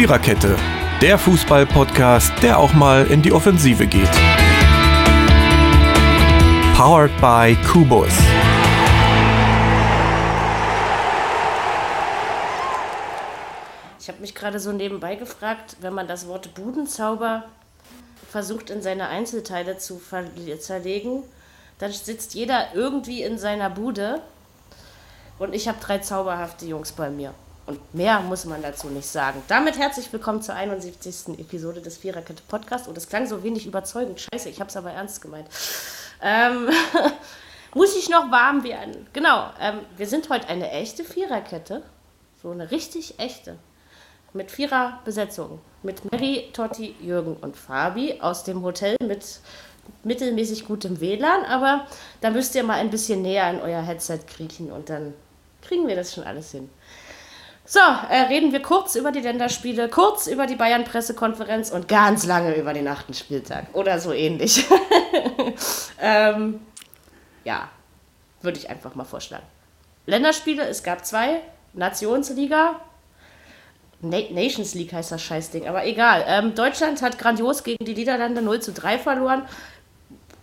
Viererkette, der Fußball-Podcast, der auch mal in die Offensive geht. Powered by Kubus. Ich habe mich gerade so nebenbei gefragt, wenn man das Wort Budenzauber versucht in seine Einzelteile zu zerlegen, dann sitzt jeder irgendwie in seiner Bude und ich habe drei zauberhafte Jungs bei mir. Und mehr muss man dazu nicht sagen. Damit herzlich willkommen zur 71. Episode des Viererkette Podcasts. Und es klang so wenig überzeugend. Scheiße, ich habe es aber ernst gemeint. Ähm, muss ich noch warm werden? Genau, ähm, wir sind heute eine echte Viererkette. So eine richtig echte mit Viererbesetzung. Mit Mary, Totti, Jürgen und Fabi aus dem Hotel mit mittelmäßig gutem WLAN, aber da müsst ihr mal ein bisschen näher in euer Headset kriechen und dann kriegen wir das schon alles hin. So, äh, reden wir kurz über die Länderspiele, kurz über die Bayern-Pressekonferenz und ganz lange über den achten Spieltag oder so ähnlich. ähm, ja, würde ich einfach mal vorschlagen. Länderspiele, es gab zwei. Nationsliga, Nations League heißt das Scheißding, aber egal. Ähm, Deutschland hat grandios gegen die Niederlande 0 zu 3 verloren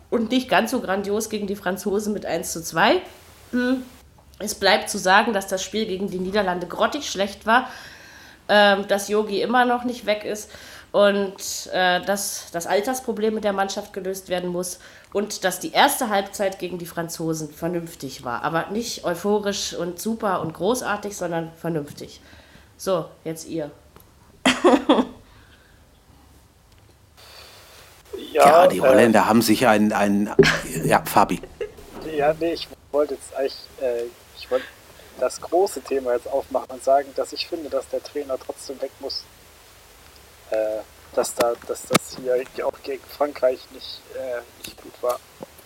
und nicht ganz so grandios gegen die Franzosen mit 1 zu 2. Hm. Es bleibt zu sagen, dass das Spiel gegen die Niederlande grottig schlecht war, ähm, dass Yogi immer noch nicht weg ist und äh, dass das Altersproblem mit der Mannschaft gelöst werden muss und dass die erste Halbzeit gegen die Franzosen vernünftig war. Aber nicht euphorisch und super und großartig, sondern vernünftig. So, jetzt ihr. ja, ja, die Holländer äh, haben sich ein, ein. Ja, Fabi. Ja, nee, ich wollte jetzt eigentlich. Äh, ich wollte das große Thema jetzt aufmachen und sagen, dass ich finde, dass der Trainer trotzdem weg muss. Äh, dass, da, dass das hier auch gegen Frankreich nicht, äh, nicht gut war.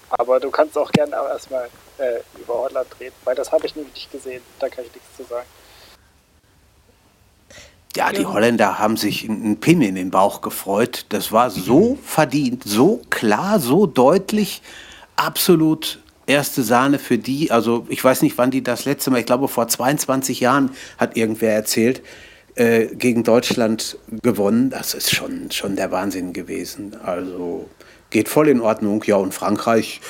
Aber du kannst auch gerne erstmal äh, über Holland reden, weil das habe ich nämlich nicht gesehen. Da kann ich nichts zu sagen. Ja, die Holländer haben sich einen Pin in den Bauch gefreut. Das war so verdient, so klar, so deutlich, absolut erste Sahne für die. Also ich weiß nicht, wann die das letzte Mal, ich glaube vor 22 Jahren hat irgendwer erzählt, äh, gegen Deutschland gewonnen. Das ist schon, schon der Wahnsinn gewesen. Also geht voll in Ordnung. Ja, und Frankreich,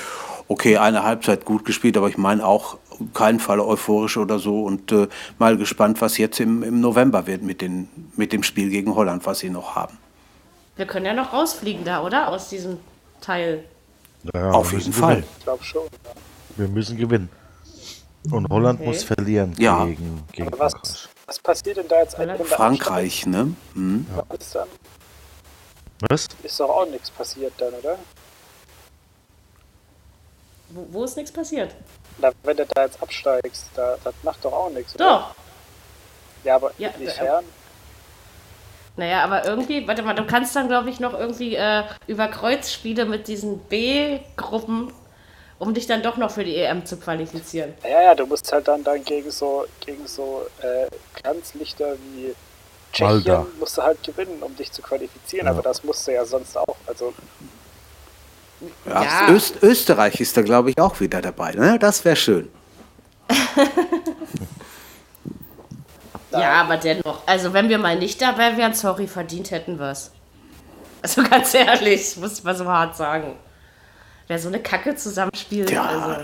okay, eine Halbzeit gut gespielt, aber ich meine auch keinen Fall euphorisch oder so und äh, mal gespannt, was jetzt im, im November wird mit, den, mit dem Spiel gegen Holland, was sie noch haben. Wir können ja noch rausfliegen da, oder? Aus diesem Teil. Ja, Auf jeden Fall. Ich glaube schon. Ja. Wir müssen gewinnen. Und Holland okay. muss verlieren ja. gegen, gegen was, was passiert denn da jetzt eigentlich? Frankreich, ne? Hm. Ja. Was ist dann? Was? Ist doch auch nichts passiert dann, oder? Wo, wo ist nichts passiert? Na, wenn du da jetzt absteigst, da, das macht doch auch nichts. Oder? Doch. Ja, aber ja, inwiefern? Naja, aber irgendwie, warte mal, du kannst dann, glaube ich, noch irgendwie äh, über Kreuzspiele mit diesen B-Gruppen, um dich dann doch noch für die EM zu qualifizieren. Ja, ja, du musst halt dann, dann gegen so, gegen so äh, Glanzlichter wie Tschechien Alter. musst du halt gewinnen, um dich zu qualifizieren, ja. aber das musst du ja sonst auch. Also ja, ja. Öst, Österreich ist da, glaube ich, auch wieder dabei. Ne? Das wäre schön. ja, aber dennoch. Also, wenn wir mal nicht dabei wären, sorry, verdient hätten wir es. Also, ganz ehrlich, muss ich mal so hart sagen. Wer so eine Kacke zusammenspielt. Ja. Also.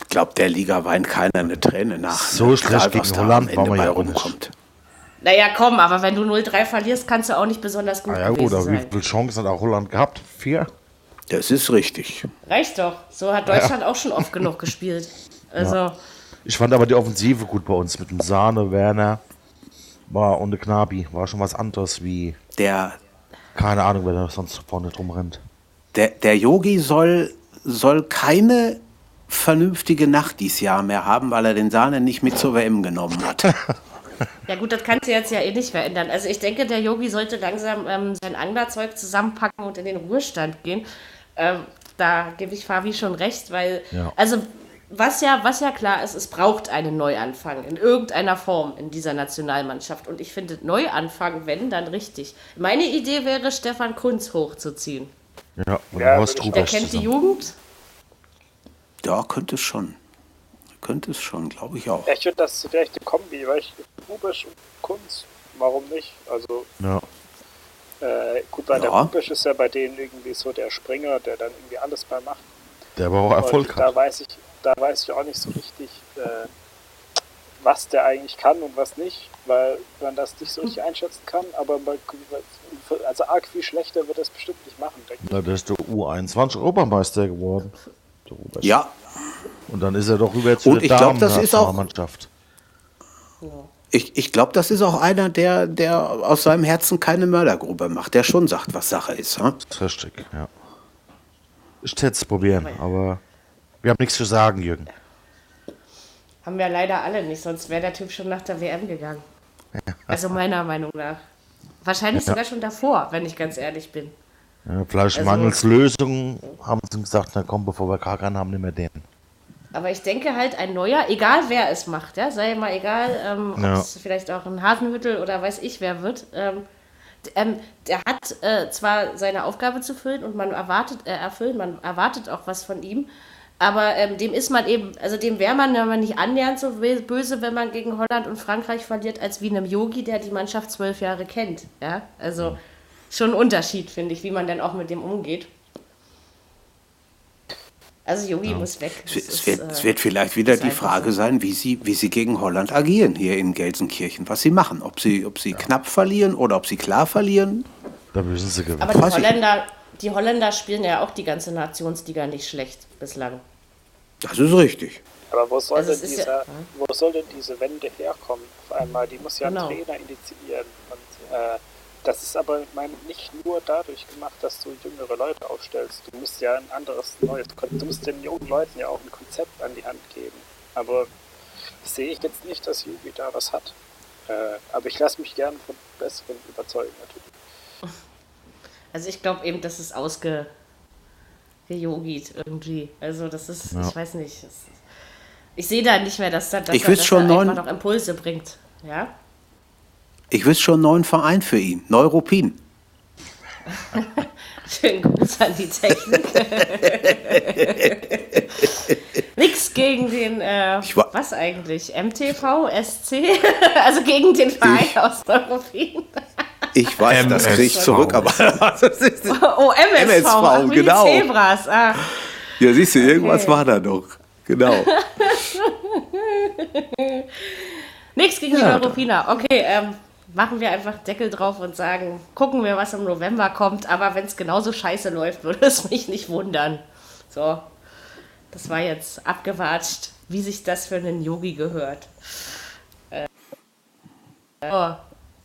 Ich glaube, der Liga weint keiner eine Träne nach. So schlecht gegen Holland war man ja rumkommt. Naja, komm, aber wenn du 0-3 verlierst, kannst du auch nicht besonders gut ah, ja, gut, aber wie viele Chancen hat auch Holland gehabt? Vier? Das ist richtig. Reicht doch. So hat Deutschland ja. auch schon oft genug gespielt. Also. Ja. Ich fand aber die Offensive gut bei uns mit dem Sahne, Werner war und der Knabi. War schon was anderes wie. Der. Keine Ahnung, wer da sonst vorne drum rennt. Der, der Yogi soll, soll keine vernünftige Nacht dieses Jahr mehr haben, weil er den Sahne nicht mit zur WM genommen hat. Ja gut, das kannst du jetzt ja eh nicht verändern. Also ich denke, der Yogi sollte langsam ähm, sein Anglerzeug zusammenpacken und in den Ruhestand gehen. Ähm, da gebe ich Fabi schon recht, weil, ja. also was ja, was ja klar ist, es braucht einen Neuanfang in irgendeiner Form in dieser Nationalmannschaft. Und ich finde, Neuanfang, wenn, dann richtig. Meine Idee wäre, Stefan Kunz hochzuziehen. Ja, oder ja, Horst Der kennt die Jugend. Ja, könnte es schon. Könnte es schon, glaube ich auch. Ja, ich finde, das ist vielleicht eine Kombi, weil ich Rubisch und Kunz warum nicht? Also Ja. äh, gut, bei der Ja. Bubisch ist ja bei denen irgendwie so der Springer, der dann irgendwie alles mal macht. Der aber auch Erfolg Und da hat. weiß ich, da weiß ich auch nicht so richtig, äh, was der eigentlich kann und was nicht, weil man das nicht so richtig einschätzen kann, aber also arg viel schlechter wird das bestimmt nicht machen, denke ich. Na, der ist der U21 Europameister geworden. Der Robert. Ja, Und dann ist er doch rüber zu Und der ich glaub, das ist auch- Mannschaft. ich, ich glaube, das ist auch einer, der, der aus seinem Herzen keine Mördergrube macht, der schon sagt, was Sache ist. Hm? Das ist richtig, ja. Ich hätte es probieren, aber wir haben nichts zu sagen, Jürgen. Haben wir leider alle nicht, sonst wäre der Typ schon nach der WM gegangen. Also meiner Meinung nach. Wahrscheinlich Ja. sogar schon davor, wenn ich ganz ehrlich bin. Ja, vielleicht Also- mangels Lösung haben sie gesagt, na komm, bevor wir Kakan haben, nehmen wir den. Aber ich denke halt, ein neuer, egal wer es macht, ja, sei mal egal, ähm, Ja. ob es vielleicht auch ein Hasenhüttel oder weiß ich wer wird, ähm, ähm, der hat äh, zwar seine Aufgabe zu füllen und man erwartet, äh, erfüllen, man erwartet auch was von ihm, aber ähm, dem ist man eben, also dem wäre man, wenn man nicht annähernd so we- böse, wenn man gegen Holland und Frankreich verliert, als wie einem Yogi, der die Mannschaft zwölf Jahre kennt. Ja, also schon ein Unterschied, finde ich, wie man dann auch mit dem umgeht. Also Yogi muss weg. Es, es, ist, wird, äh, es wird vielleicht wieder die Frage sein, wie sie, wie sie gegen Holland agieren hier in Gelsenkirchen, was sie machen. Ob sie, ob sie knapp verlieren oder ob sie klar verlieren. Da müssen sie gewinnen. Aber die. Holländer, die Holländer spielen ja auch die ganze Nationsliga nicht schlecht bislang. Das ist richtig. Aber wo soll, Also denn es ist diese, ja- wo soll denn diese Wende herkommen auf einmal? Die muss ja Genau. ein Trainer initiieren. Und äh, das ist aber ich meine, nicht nur dadurch gemacht, dass du jüngere Leute aufstellst. Du musst ja ein anderes, neues, Kon- du musst den jungen Leuten ja auch ein Konzept an die Hand geben. Aber sehe ich jetzt nicht, dass Jugi da was hat. Äh, aber ich lasse mich gern von Besseren überzeugen natürlich. Also ich glaube eben, dass es ausge gejogit irgendwie. Also das ist, Ja. ich weiß nicht. Das, ich sehe da nicht mehr, dass, da, dass, Ich er, dass schon er neun- einfach noch Impulse bringt. Ja? Ich wüsste schon einen neuen Verein für ihn. Neuruppin. Schönen Gruß an die Technik. Nix gegen den, äh, was eigentlich? MTV, SC? also gegen den Verein Ich- aus Neuruppin. Ich weiß, das kriege ich MSV. zurück, aber ist, Oh, MSV, MSV, ach, wie genau. die Zebras. Ah. ja, siehst du, irgendwas Okay. war da noch. Genau. Nichts gegen Ja, die Europiner. Okay, ähm, machen wir einfach Deckel drauf und sagen, gucken wir, was im November kommt. Aber wenn es genauso scheiße läuft, würde es mich nicht wundern. So, das war jetzt abgewatscht, wie sich das für einen Yogi gehört. Äh, oh,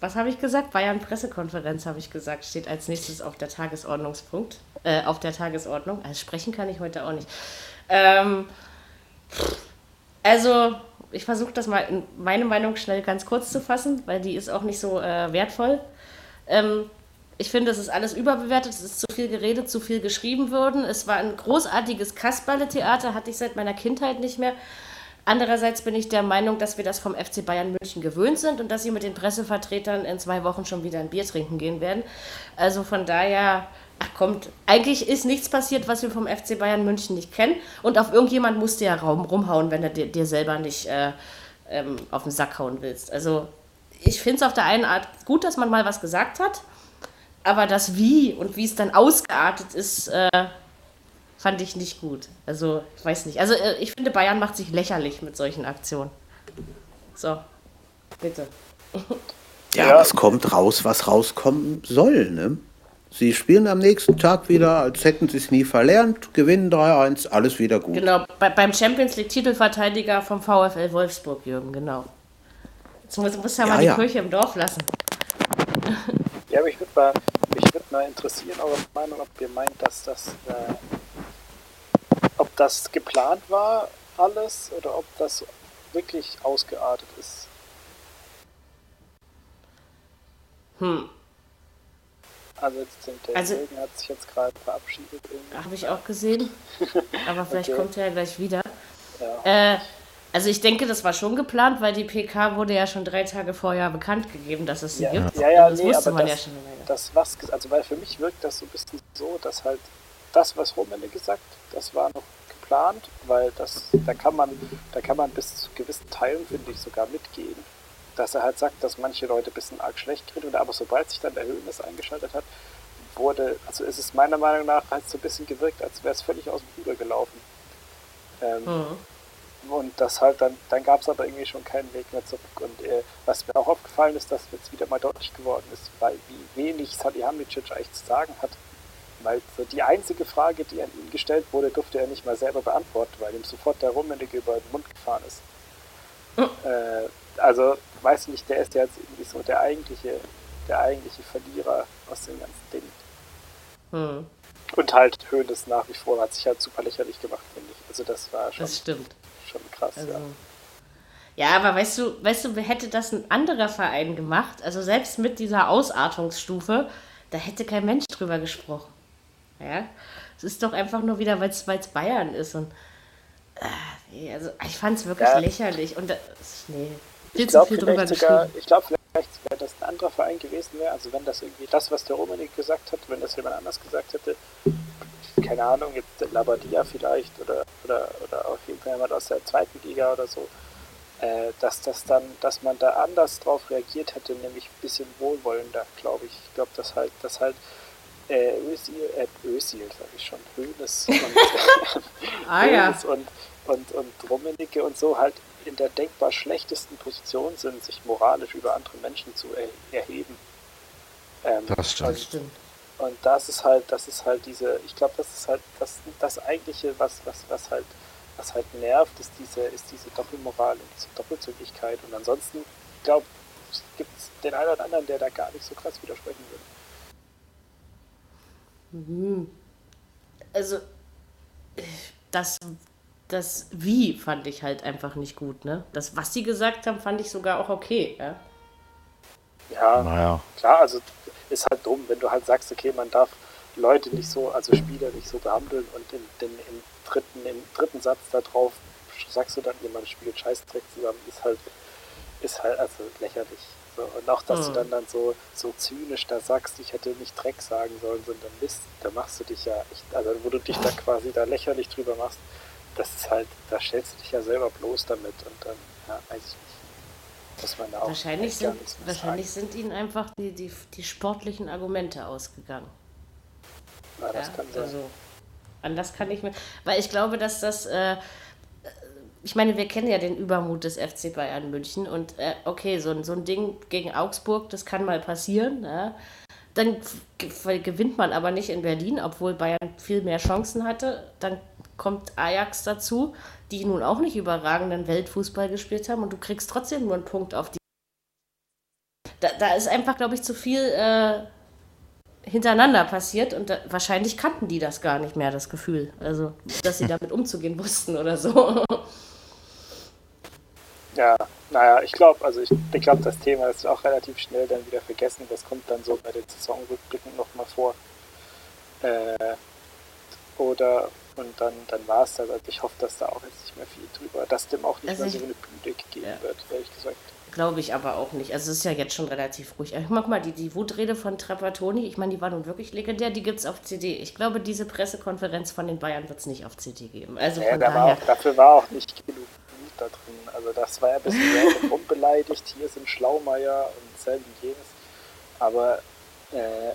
was habe ich gesagt? Bayern Pressekonferenz habe ich gesagt, steht als nächstes auf der Tagesordnungspunkt, äh, auf der Tagesordnung. Also sprechen kann ich heute auch nicht. Ähm, also, ich versuche das mal in meine Meinung schnell ganz kurz zu fassen, weil die ist auch nicht so äh, wertvoll. Ähm, ich finde, es ist alles überbewertet, es ist zu viel geredet, zu viel geschrieben worden. Es war ein großartiges Kasperle-Theater, hatte ich seit meiner Kindheit nicht mehr. Andererseits bin ich der Meinung, dass wir das vom FC Bayern München gewöhnt sind und dass sie mit den Pressevertretern in zwei Wochen schon wieder ein Bier trinken gehen werden. Also von daher, ach kommt, eigentlich ist nichts passiert, was wir vom FC Bayern München nicht kennen. Und auf irgendjemand musst du ja Raum rumhauen, wenn du dir, dir selber nicht äh, ähm, auf den Sack hauen willst. Also ich finde es auf der einen Art gut, dass man mal was gesagt hat, aber das Wie und wie es dann ausgeartet ist, äh, fand ich nicht gut. Also, ich weiß nicht. Also, äh, ich finde, Bayern macht sich lächerlich mit solchen Aktionen. So, bitte. Ja, Ja. es kommt raus, was rauskommen soll. Ne? Sie spielen am nächsten Tag wieder, als hätten sie es nie verlernt, gewinnen 3-1, alles wieder gut. Genau, bei, beim Champions League-Titelverteidiger vom VfL Wolfsburg, Jürgen, genau. Jetzt muss, muss ja mal Ja, die ja. Kirche im Dorf lassen. Ja, aber ich würde mal, mich würd mal interessieren, eure Meinung, ob ihr meint, dass das, äh, ob das geplant war, alles, oder ob das wirklich ausgeartet ist. Hm, Also jetzt sind der Also- hat sich jetzt gerade verabschiedet. irgendwie. habe ich auch gesehen. Aber vielleicht Okay. kommt er ja gleich wieder. Ja. Äh, also ich denke, das war schon geplant, weil die PK wurde ja schon drei Tage vorher bekannt gegeben, dass es sie Ja, gibt. ja, ja, das nee, wusste aber man das, ja schon das was, also weil für mich wirkt das so ein bisschen so, dass halt das, was Rummenigge gesagt, das war noch geplant, weil das, da kann man, da kann man bis zu gewissen Teilen, finde ich, sogar mitgehen. dass er halt sagt, dass manche Leute ein bisschen arg schlecht reden, aber sobald sich dann der Höhnes eingeschaltet hat, wurde, also ist es meiner Meinung nach halt so ein bisschen gewirkt, als wäre es völlig aus dem Ruder gelaufen. Ähm, mhm. Und das halt dann, dann gab es aber irgendwie schon keinen Weg mehr zurück. Und äh, was mir auch aufgefallen ist, dass jetzt wieder mal deutlich geworden ist, weil wie wenig Salihamidzic eigentlich zu sagen hat. Weil so die einzige Frage, die an ihn gestellt wurde, durfte er nicht mal selber beantworten, weil ihm sofort der Rummenigge über den Mund gefahren ist. Mhm. Äh, also, weiß nicht, der ist ja jetzt irgendwie so der eigentliche, der eigentliche Verlierer aus dem ganzen Ding. Mhm. Und halt Höhnes nach wie vor hat sich halt super lächerlich gemacht, finde ich. Also das war schon, das stimmt. schon krass, also, ja. Ja, aber weißt du, weißt du, hätte das ein anderer Verein gemacht, also selbst mit dieser Ausartungsstufe, da hätte kein Mensch drüber gesprochen. Ja, es ist doch einfach nur wieder, weil es Bayern ist und äh, also ich fand es wirklich ja. lächerlich und das, nee, viel zu viel drüber sogar, Ich glaube, vielleicht wäre das ein anderer Verein gewesen wäre, also wenn das irgendwie das, was der Romanik gesagt hat, wenn das jemand anders gesagt hätte, keine Ahnung, jetzt der Labadia vielleicht oder, oder, oder auf jeden Fall jemand aus der zweiten Liga oder so, äh, dass das dann, dass man da anders drauf reagiert hätte, nämlich ein bisschen wohlwollender, glaube ich. Ich glaube, dass halt, dass halt äh, Özil, äh, Özil, sage ich schon, Hönes und, ah, ja. und, und, und Rummenigge und so halt in der denkbar schlechtesten Position sind, sich moralisch über andere Menschen zu er erheben. Ähm, das stimmt. Und, und das ist halt, das ist halt diese, ich glaube, das ist halt das, das eigentliche, was, was, was halt, was halt nervt, ist diese, ist diese Doppelmoral und diese Doppelzügigkeit. Und ansonsten, ich glaube, gibt es den einen oder anderen, der da gar nicht so krass widersprechen würde. Mhm. Also, das, das Wie fand ich halt einfach nicht gut, ne? Das, was sie gesagt haben, fand ich sogar auch okay, ja. Ja, naja. klar, also ist halt dumm, wenn du halt sagst, okay, man darf Leute nicht so, also Spieler nicht so behandeln und in, in, im, dritten, im dritten Satz darauf sagst du dann, jemand spielt Scheißdreck zusammen, ist halt, ist halt also lächerlich. So, und auch, dass mhm. du dann, dann so, so zynisch da sagst, ich hätte nicht Dreck sagen sollen, sondern Mist, da machst du dich ja echt, also wo du dich da quasi da lächerlich drüber machst, das ist halt, da stellst du dich ja selber bloß damit und dann, ja, weiß ich nicht. Muss man da auch wahrscheinlich sind, wahrscheinlich sind ihnen einfach die, die, die sportlichen Argumente ausgegangen. Ja, das ja, kann sein. Also, anders kann ich mir. Weil ich glaube, dass das. Äh, ich meine, wir kennen ja den Übermut des FC Bayern München und äh, okay, so, so ein Ding gegen Augsburg, das kann mal passieren. Ja. Dann gewinnt man aber nicht in Berlin, obwohl Bayern viel mehr Chancen hatte. Dann kommt Ajax dazu, die nun auch nicht überragenden Weltfußball gespielt haben und du kriegst trotzdem nur einen Punkt auf die. Da, da ist einfach, glaube ich, zu viel äh, hintereinander passiert und da, wahrscheinlich kannten die das gar nicht mehr, das Gefühl. Also, dass sie damit umzugehen wussten oder so. Ja, naja, ich glaube, also ich, ich glaube, das Thema ist auch relativ schnell dann wieder vergessen. Das kommt dann so bei den Saisonrückblicken nochmal vor. Äh, oder und dann, dann war es das. Also ich hoffe, dass da auch jetzt nicht mehr viel drüber, dass dem auch nicht also mehr so eine Bühne gegeben ja. wird, ehrlich gesagt. Glaube ich aber auch nicht. Also es ist ja jetzt schon relativ ruhig. Ich mag mal die, die Wutrede von Trapattoni, ich meine, die war nun wirklich legendär, die gibt es auf CD. Ich glaube, diese Pressekonferenz von den Bayern wird es nicht auf CD geben. Also ja, da war auch, dafür war auch nicht genug da drin. Also das war ja ein bisschen unbeleidigt. Hier sind Schlaumeier und selben jenes. Aber äh,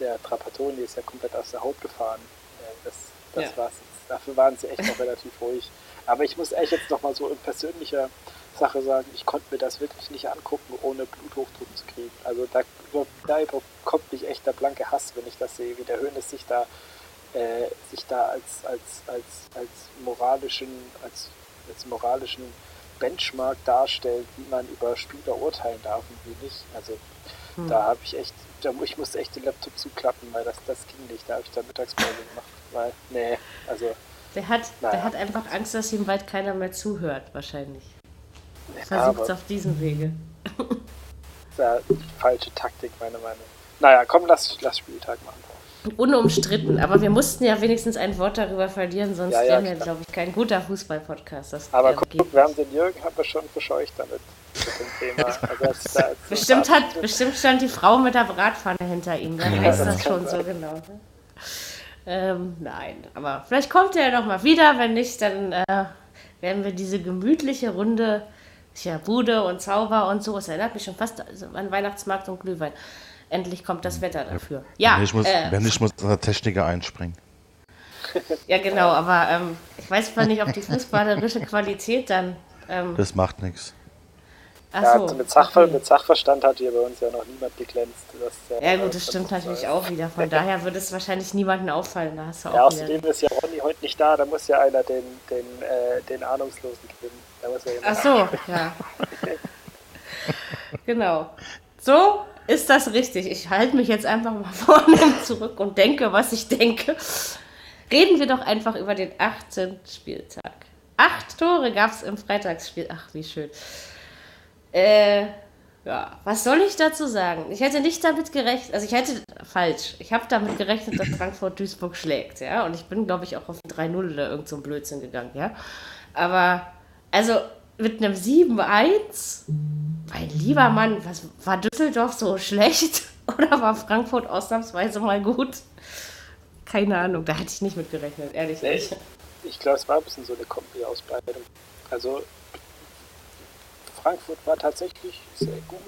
der Trapattoni ist ja komplett aus der Haut gefahren. Äh, das das ja. war's jetzt. Dafür waren sie echt noch relativ ruhig. Aber ich muss echt jetzt nochmal so in persönlicher Sache sagen, ich konnte mir das wirklich nicht angucken, ohne Bluthochdruck zu kriegen. Also da, da kommt mich echt der blanke Hass, wenn ich das sehe, wie der Höhnes sich da, äh, sich da als, als, als, als moralischen, als, als moralischen Benchmark darstellt, wie man über Spieler urteilen darf und wie nicht. Also hm. da habe ich echt, da, ich musste echt den Laptop zuklappen, weil das, das ging nicht. Da habe ich da Mittagspause gemacht. Weil, nee, also. Der hat, naja. der hat einfach Angst, dass ihm bald keiner mehr zuhört, wahrscheinlich. Versucht es auf diesem Wege. ja, falsche Taktik, meine Meinung. Naja, komm, lass, lass Spieltag machen. Unumstritten, aber wir mussten ja wenigstens ein Wort darüber verlieren, sonst ja, ja, wären wir, glaube ich, kein guter Fußball-Podcast. Aber guck, wir haben den Jürgen haben wir schon verscheucht damit, mit dem Thema. Also bestimmt, hat, bestimmt stand die Frau mit der Bratpfanne hinter ihm, dann ja, weiß das, das schon sein. so genau. Ne? Ähm, nein, aber vielleicht kommt er ja noch mal wieder. Wenn nicht, dann äh, werden wir diese gemütliche Runde Tja, Bude und Zauber und so. Es erinnert mich schon fast an Weihnachtsmarkt und Glühwein. Endlich kommt das Wetter dafür. Ja, wenn ich muss, äh, wenn ich muss der Techniker einspringen. ja genau, aber ähm, ich weiß zwar nicht, ob die fußballerische Qualität dann. Ähm, Das macht nichts. ach Ja, so, also mit, Sachver okay. mit Sachverstand hat hier bei uns ja noch niemand geglänzt. Ja äh, gut, das stimmt natürlich auch wieder. Von daher würde es wahrscheinlich niemandem auffallen. Da hast du Ja, auch wieder außerdem ist ja Ronny heute nicht da, da muss ja einer den, den, äh, den Ahnungslosen gewinnen. Da muss ja jemand Ach so, ja. genau. So ist das richtig. Ich halte mich jetzt einfach mal vornehm zurück und denke, was ich denke. Reden wir doch einfach über den 18. Spieltag. Acht Tore gab es im Freitagsspiel. Ach, wie schön. Äh, ja, was soll ich dazu sagen? Ich hätte nicht damit gerechnet, also ich hätte, falsch, ich habe damit gerechnet, dass Frankfurt Duisburg schlägt, ja, und ich bin, glaube ich, auch auf 3-0 oder irgend so ein Blödsinn gegangen, ja. Aber, also, mit einem 7-1, mein lieber Mann, was, war Düsseldorf so schlecht oder war Frankfurt ausnahmsweise mal gut? Keine Ahnung, da hätte ich nicht mit gerechnet, ehrlich Nee, nicht. ich glaube, es war ein bisschen so eine Kombi aus beidem. Also Frankfurt war tatsächlich sehr gut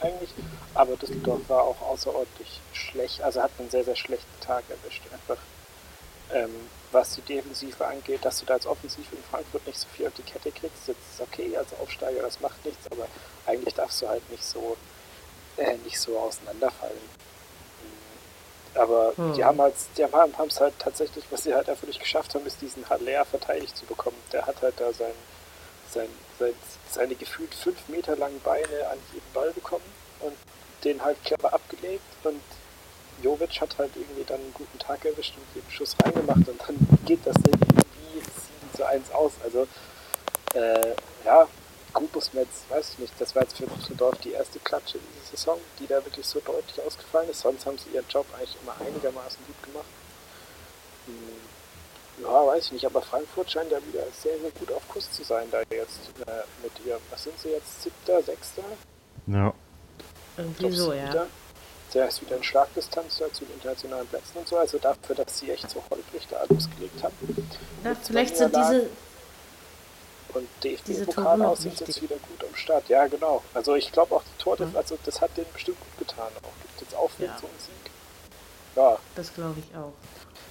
eigentlich, aber Düsseldorf war auch außerordentlich schlecht, also hat einen sehr, sehr schlechten Tag erwischt. Einfach ähm, was die Defensive angeht, dass du da als Offensiv in Frankfurt nicht so viel auf die Kette kriegst, das ist okay als Aufsteiger, das macht nichts, aber eigentlich darfst du halt nicht so äh, nicht so auseinanderfallen. Mhm. Aber Hm. die haben halt, die haben es halt tatsächlich, was sie halt einfach nicht geschafft haben, ist diesen Haller verteidigt zu bekommen. Der hat halt da sein, sein, sein, seine gefühlt fünf Meter langen Beine an jeden Ball bekommen und den halt clever abgelegt und Jovic hat halt irgendwie dann einen guten Tag erwischt und den Schuss reingemacht und dann geht das Ding wie 7 zu 1 aus. Also äh, ja, gut muss man jetzt, weiß ich nicht, das war jetzt für Düsseldorf die erste Klatsche diese Saison, die da wirklich so deutlich ausgefallen ist. Sonst haben sie ihren Job eigentlich immer einigermaßen gut gemacht. Hm, Ja, weiß ich nicht, aber Frankfurt scheint ja wieder sehr, sehr gut auf Kurs zu sein, da jetzt äh, mit ihrem, was sind sie jetzt, siebter, sechster? Ja. Irgendwie so, ja. Der ist wieder in Schlagdistanz da zu den internationalen Plätzen und so. Also dafür, dass sie echt so holprig da losgelegt haben. Na, Mit vielleicht sind diese, Und DFB-Pokal Tore aus sind jetzt wieder gut am Start. Ja, genau. Also ich glaube auch die Tor, also das hat denen bestimmt gut getan. Auch gibt jetzt Aufwind Ja. zum Sieg. Ja, das glaube ich auch.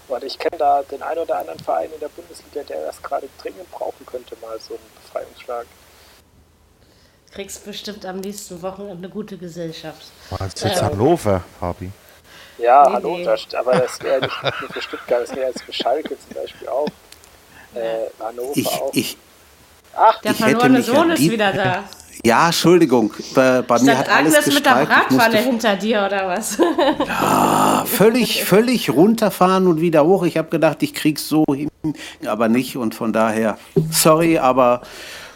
und ich kenne da den einen oder anderen Verein in der Bundesliga, der das gerade dringend brauchen könnte, mal so einen Befreiungsschlag. Kriegst bestimmt am nächsten Wochenende eine gute Gesellschaft. Meinst du jetzt Hannover, Fabi? Ja, Nee, hallo, nee. Das, aber das wäre nicht nur für Stuttgart, das wäre jetzt für Schalke zum Beispiel auch. Äh, Hannover Ich, auch. ich, Ach, Der verlorene ja Sohn ist wieder da. ja, Entschuldigung, bei, bei mir hat alles Agnes mit der Bratpfanne hinter dir oder was? völlig, völlig runterfahren und wieder hoch. Ich habe gedacht, ich krieg's so hin, aber nicht. Und von daher, sorry, aber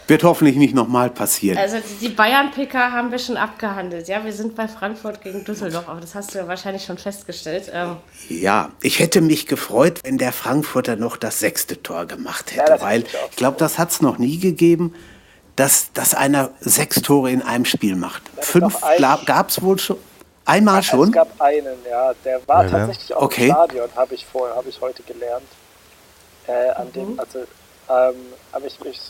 wird hoffentlich nicht nochmal passieren. Also die Bayern-PK haben wir schon abgehandelt. Ja, wir sind bei Frankfurt gegen Düsseldorf, aber das hast du ja wahrscheinlich schon festgestellt. Ähm, Ja, ich hätte mich gefreut, wenn der Frankfurter noch das sechste Tor gemacht Ja, hätte, das weil ich glaube, das hat es noch nie gegeben, dass, dass einer sechs Tore in einem Spiel macht. Fünf gab es wohl schon. Einmal Es schon? gab einen, ja, der war Ja, ja. tatsächlich auch Okay. im Stadion, habe ich vorher, habe ich heute gelernt. Äh, an Mhm. dem, also, ähm, aber ich, ich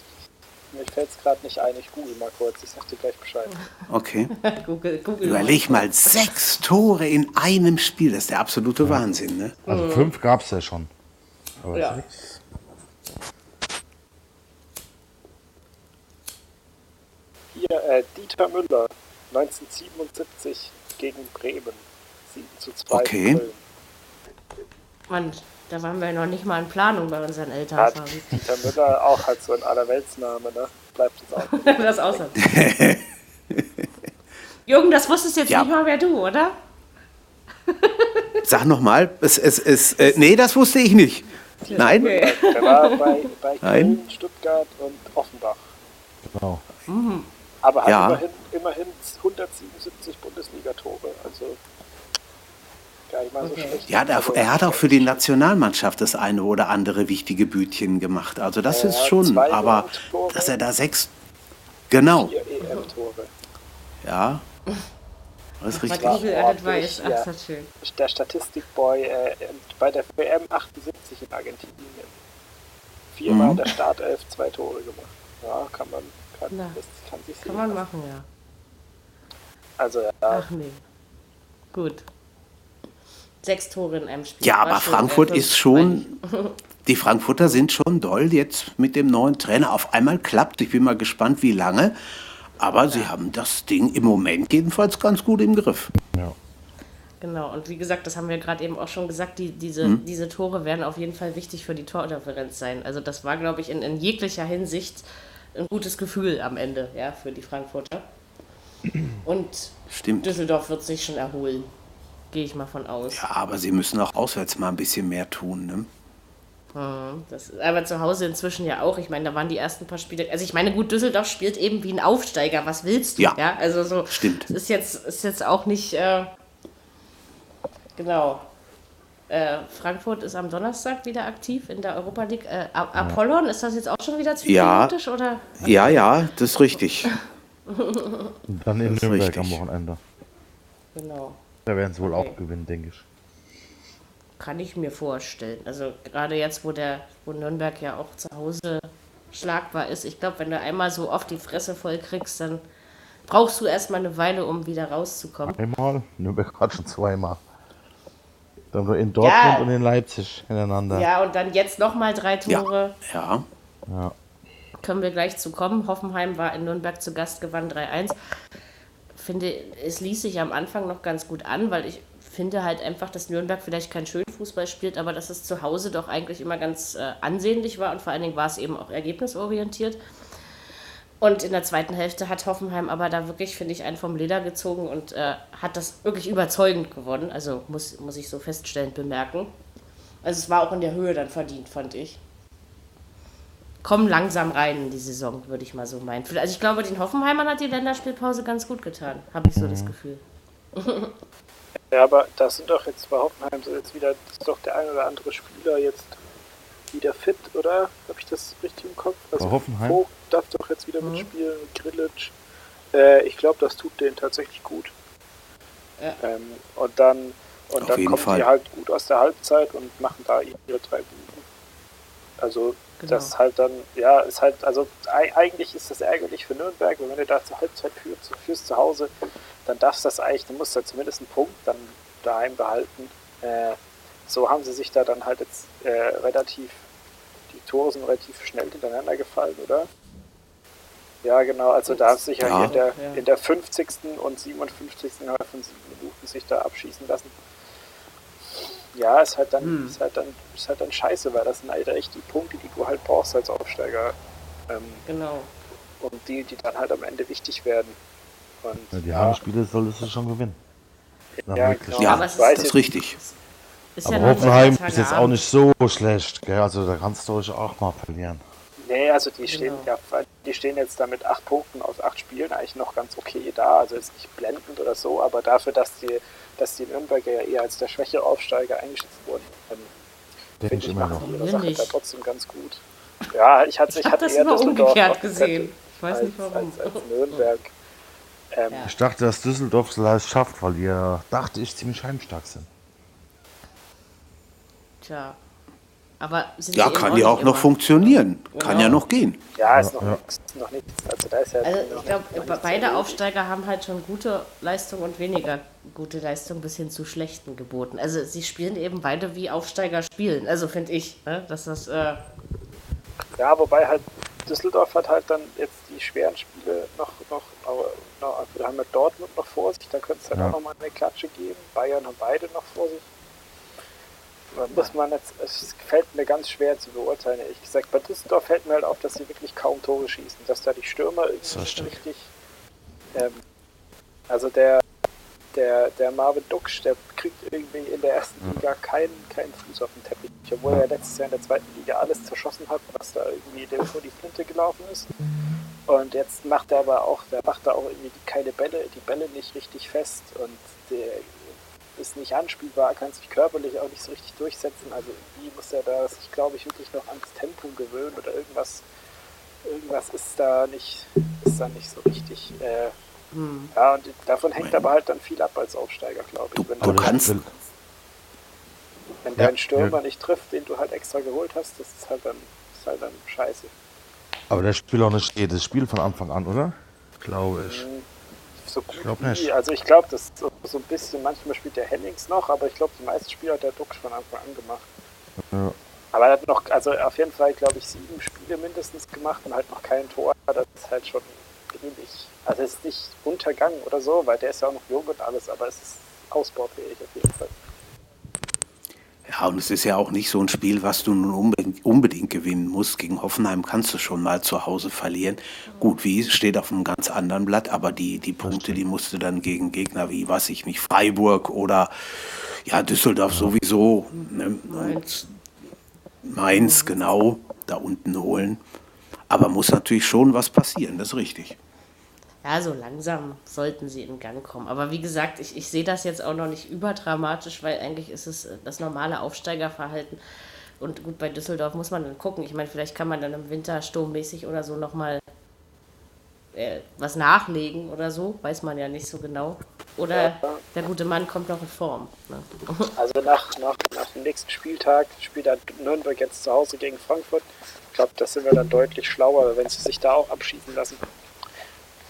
mir fällt es gerade nicht ein, ich google mal kurz, ich sag dir gleich Bescheid. Okay. Google, Google. Überleg mal, sechs Tore in einem Spiel, das ist der absolute Wahnsinn. Ne? Also fünf gab es ja schon. Aber Ja. sechs? Hier, äh, Dieter Müller, 1977 gegen Bremen, 7 zu 2 Okay. Mann, da waren wir noch nicht mal in Planung bei unseren Eltern. Hat. Dieter Müller auch halt so ein Allerweltsname, ne? Bleibt jetzt auch. das außer. Jürgen, das wusstest jetzt Ja. nicht mal wer du, oder? Sag nochmal, es, es, es, äh, nee, das wusste ich nicht. Nein? Okay. Der war bei, bei Nein. Köln, Stuttgart und Offenbach. Genau. Aber hat Ja. immerhin, immerhin 177 Bundesliga-Tore. Also gar nicht mal so schlecht. Ja, der, also, er hat auch für die Nationalmannschaft das eine oder andere wichtige Bütchen gemacht. Also das Ja, ist schon, aber dass er da sechs, genau, vier EM-Tore. ja, das ist Was richtig. Google alles weiß. Ach, Ja. schön. Der Statistikboy äh, bei der WM 78 in Argentinien. Viermal Mhm. in der Startelf zwei Tore gemacht. Ja, kann man, Kann, Na, das kann sich Kann man machen, ja. Also ja, Ach nee. Gut. Sechs Tore in einem Spiel. Ja, War aber Frankfurt ja, ist schon, die Frankfurter sind schon doll jetzt mit dem neuen Trainer. Auf einmal klappt. Ich bin mal gespannt, wie lange. Aber sie haben das Ding im Moment jedenfalls ganz gut im Griff. Ja. Genau, und wie gesagt, das haben wir gerade eben auch schon gesagt, die, diese, Hm? diese Tore werden auf jeden Fall wichtig für die Tordifferenz sein. Also das war, glaube ich, in, in jeglicher Hinsicht ein gutes Gefühl am Ende, ja, für die Frankfurter. Und Stimmt. Düsseldorf wird sich schon erholen. Gehe ich mal von aus. Ja, aber sie müssen auch auswärts mal ein bisschen mehr tun. Ne? Das, aber zu Hause inzwischen ja auch. Ich meine, da waren die ersten paar Spiele. Also ich meine, gut, Düsseldorf spielt eben wie ein Aufsteiger. Was willst du? Ja. also so. Stimmt. Es ist jetzt, ist jetzt auch nicht. Äh, genau. Äh, Frankfurt ist am Donnerstag wieder aktiv in der Europa League. Äh, Apollon, ist das jetzt auch schon wieder Ja. zypriotisch oder? Ja, ja, das ist richtig. Und dann in ist Nürnberg am. Wochenende. Genau. Da werden sie wohl Okay. auch gewinnen, denke ich. Kann ich mir vorstellen. Also gerade jetzt, wo der, wo Nürnberg ja auch zu Hause schlagbar ist. Ich glaube, wenn du einmal so oft die Fresse voll kriegst, dann brauchst du erstmal eine Weile, um wieder rauszukommen. Einmal, Nürnberg hat schon zweimal. Dann nur in Dortmund Ja. und in Leipzig hintereinander. Ja, und dann jetzt nochmal drei Ja, Tore. ja. Ja. Können wir gleich zu kommen. Hoffenheim war in Nürnberg zu Gast, gewann 3-1. Finde, es ließ sich am Anfang noch ganz gut an, weil ich finde halt einfach, dass Nürnberg vielleicht keinen schönen Fußball spielt, aber dass es zu Hause doch eigentlich immer ganz äh, ansehnlich war und vor allen Dingen war es eben auch ergebnisorientiert. Und in der zweiten Hälfte hat Hoffenheim aber da wirklich, finde ich, einen vom Leder gezogen und äh, hat das wirklich überzeugend gewonnen. Also muss, muss ich so feststellend bemerken. Also es war auch in der Höhe dann verdient, fand ich. Kommen langsam rein in die Saison, würde ich mal so meinen. Also ich glaube, den Hoffenheimern hat die Länderspielpause ganz gut getan, habe ich so das Gefühl. Ja, aber da sind doch jetzt bei Hoffenheim so jetzt wieder, ist doch der ein oder andere Spieler jetzt wieder fit, oder? Habe ich das richtig im Kopf? Also Bei Hoffenheim? Vogt darf doch jetzt wieder mitspielen, Grillitsch. Äh, ich glaube, das tut denen tatsächlich gut. Ja. Ähm, und dann, und Auf dann kommen Fall. die halt gut aus der Halbzeit und machen da ihre drei Buden. Also Genau. das ist halt dann, ja, ist halt, also ei- eigentlich ist das ärgerlich für Nürnberg, weil wenn du da zur Halbzeit führst, führst zu Hause, dann darfst du das eigentlich, du musst da zumindest einen Punkt dann daheim behalten. Äh, so haben sie sich da dann halt jetzt äh, relativ, die Tore sind relativ schnell hintereinander gefallen, oder? Ja, genau, also da haben sie sich ja, Ja. hier in der, Ja. in der 50. und 57. innerhalb von sieben Minuten sich da abschießen lassen. Ja, ist halt dann, Hm. ist halt dann, ist halt dann scheiße, weil das sind halt echt die Punkte, die du halt brauchst als Aufsteiger. Ähm, Genau. und die, die dann halt am Ende wichtig werden. Und Ja, die ja, Heimspiele solltest du schon gewinnen. Ja, genau. Ja, aber es ist das doch- ist richtig. Ist Aber ja Hoffenheim ist jetzt auch nicht so schlecht, gell? Also da kannst du euch auch mal verlieren. Nee, also die stehen Genau. ja, die stehen jetzt da mit acht Punkten aus acht Spielen eigentlich noch ganz okay da. Also jetzt nicht blendend oder so, aber dafür, dass die, dass die Nürnberger ja eher als der schwächere Aufsteiger eingeschätzt wurden, ähm, Denke finde ich ich, immer noch. die ihre Sache da trotzdem ganz gut. Ja, ich hatte, Ich ich habe hatte das eher immer Düsseldorf umgekehrt gesehen. Ich weiß als, nicht warum. Als, als Nürnberg. Ähm, Ja. Ich dachte, dass Düsseldorf es leicht schafft, weil ihr, dachte ich, ziemlich heimstark sind. Tja. Aber sind Ja, kann ja auch noch immer. funktionieren. Kann Genau. ja noch gehen. ja, ist noch, ja. Nichts, noch nichts. Also da ist ja Also noch ich glaube, noch beide. Aufsteiger haben halt schon gute Leistung und weniger gute Leistung bis hin zu schlechten geboten. Also sie spielen eben beide wie Aufsteiger spielen. Also finde ich, ne? dass das äh, Ja, wobei halt Düsseldorf hat halt dann jetzt die schweren Spiele noch, noch, aber noch wir haben ja Dortmund noch vor sich, da könnte es halt Ja. auch nochmal eine Klatsche geben. Bayern haben beide noch vor sich. Muss man jetzt, es fällt mir ganz schwer zu beurteilen, ehrlich gesagt. Bei Düsseldorf fällt mir halt auf, dass sie wirklich kaum Tore schießen, dass da die Stürmer irgendwie nicht richtig. Ähm, also der, der, der Marvin Duksch, der kriegt irgendwie in der ersten Liga keinen, keinen Fuß auf den Teppich. Obwohl er letztes Jahr in der zweiten Liga alles zerschossen hat, was da irgendwie dem vor die Flinte gelaufen ist. Und jetzt macht er aber auch, der macht da auch irgendwie keine Bälle, die Bälle nicht richtig fest und der ist nicht anspielbar, kann sich körperlich auch nicht so richtig durchsetzen. Also irgendwie muss er da sich, glaube ich, wirklich noch ans Tempo gewöhnen oder irgendwas, irgendwas ist da nicht, ist da nicht so richtig. Äh, ja, und davon hängt aber halt dann viel ab als Aufsteiger, glaube ich. Du- Wenn, du kannst- wenn Ja, dein Stürmer ja. nicht trifft, den du halt extra geholt hast, das ist halt dann, ist halt dann scheiße. Aber der spielt auch nicht jedes Spiel von Anfang an, oder? Glaube ich. So gut glaub wie. nicht. Also ich glaube, das so, ein bisschen, manchmal spielt der Hennings noch, aber ich glaube, die meisten Spiele hat der Duxch von Anfang an gemacht. Ja. Aber er hat noch, also auf jeden Fall, glaube ich, sieben Spiele mindestens gemacht und halt noch kein Tor. Das ist halt schon wenig. Also es ist nicht untergangen oder so, weil der ist ja auch noch jung und alles, aber es ist ausbaufähig auf jeden Fall. Ja, und es ist ja auch nicht so ein Spiel, was du nun unbedingt, unbedingt gewinnen musst. Gegen Hoffenheim kannst du schon mal zu Hause verlieren. Gut, wie steht auf einem ganz anderen Blatt, aber die, die Punkte, die musst du dann gegen Gegner wie, weiß ich nicht, Freiburg oder ja, Düsseldorf sowieso. Ne? Und Mainz, genau, da unten holen. Aber muss natürlich schon was passieren, das ist richtig. Ja, so langsam sollten sie in Gang kommen. Aber wie gesagt, ich, ich sehe das jetzt auch noch nicht überdramatisch, weil eigentlich ist es äh, das normale Aufsteigerverhalten. Und gut, bei Düsseldorf muss man dann gucken. Ich meine, vielleicht kann man dann im Winter sturmmäßig oder so nochmal äh, was nachlegen oder so. Weiß man ja nicht so genau. Oder der gute Mann kommt noch in Form. Ne? Also nach, nach, nach dem nächsten Spieltag spielt dann Nürnberg jetzt zu Hause gegen Frankfurt. Ich glaube, da sind wir dann deutlich schlauer, wenn sie sich da auch abschießen lassen.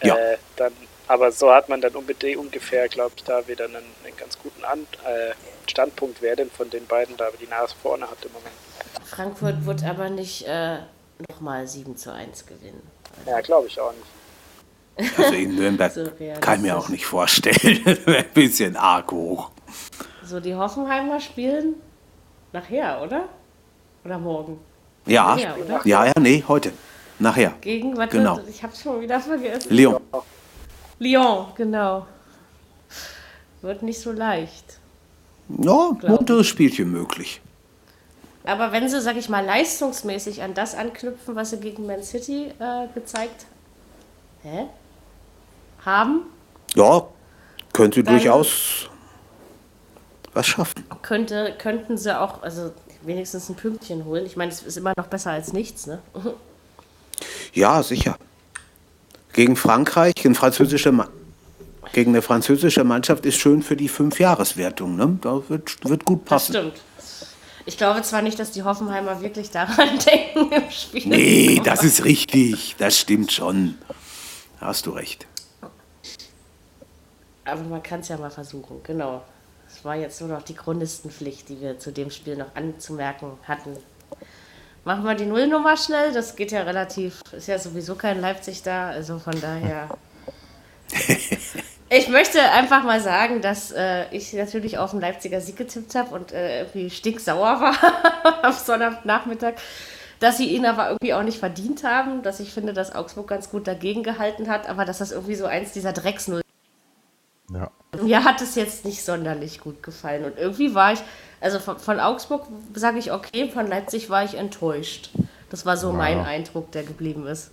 Ja. Äh, dann, aber so hat man dann unbedingt ungefähr, glaube ich, da wieder einen, einen ganz guten An äh, Standpunkt, wer denn von den beiden da die Nase vorne hat im Moment. Frankfurt wird aber nicht äh, nochmal 7 zu 1 gewinnen. Ja, glaube ich auch nicht. Also in Nürnberg So kann ich mir auch nicht vorstellen. Das wäre ein bisschen arg hoch. So, die Hoffenheimer spielen nachher, oder? Oder morgen? Ja, Ja, oder? ja, ja, nee, heute. Nachher. Gegen, warte, Genau. ich hab's schon wieder vergessen. Leon. Lyon, genau. Wird nicht so leicht. Ja, munteres Spielchen möglich. Aber wenn sie, sag ich mal, leistungsmäßig an das anknüpfen, was sie gegen Man City äh, gezeigt hä? haben, Ja, könnte Dann- durchaus was schaffen. könnte, könnten sie auch, also wenigstens ein Pünktchen holen. Ich meine, es ist immer noch besser als nichts, ne? Ja, sicher. Gegen Frankreich, gegen, französische, gegen eine französische Mannschaft ist schön für die Fünfjahreswertung. Ne? Da wird, wird gut Das passen. stimmt. Ich glaube zwar nicht, dass die Hoffenheimer wirklich daran denken im Spiel. Nee, das ist richtig. Das stimmt schon. Da hast du recht. Aber man kann es ja mal versuchen, genau. Es war jetzt nur noch die Chronistenpflicht, die wir zu dem Spiel noch anzumerken hatten. Machen wir die Nullnummer schnell, das geht ja relativ, ist ja sowieso kein Leipzig da, also von daher. Ich möchte einfach mal sagen, dass äh, ich natürlich auf den Leipziger Sieg getippt habe und äh, irgendwie stinksauer war am Sonntagnachmittag, dass sie ihn aber irgendwie auch nicht verdient haben, dass ich finde, dass Augsburg ganz gut dagegen gehalten hat, aber dass das irgendwie so eins dieser Drecksnull Ja. mir hat es jetzt nicht sonderlich gut gefallen. Und irgendwie war ich, also von, von Augsburg sage ich okay, von Leipzig war ich enttäuscht. Das war so mein Eindruck, der geblieben ist.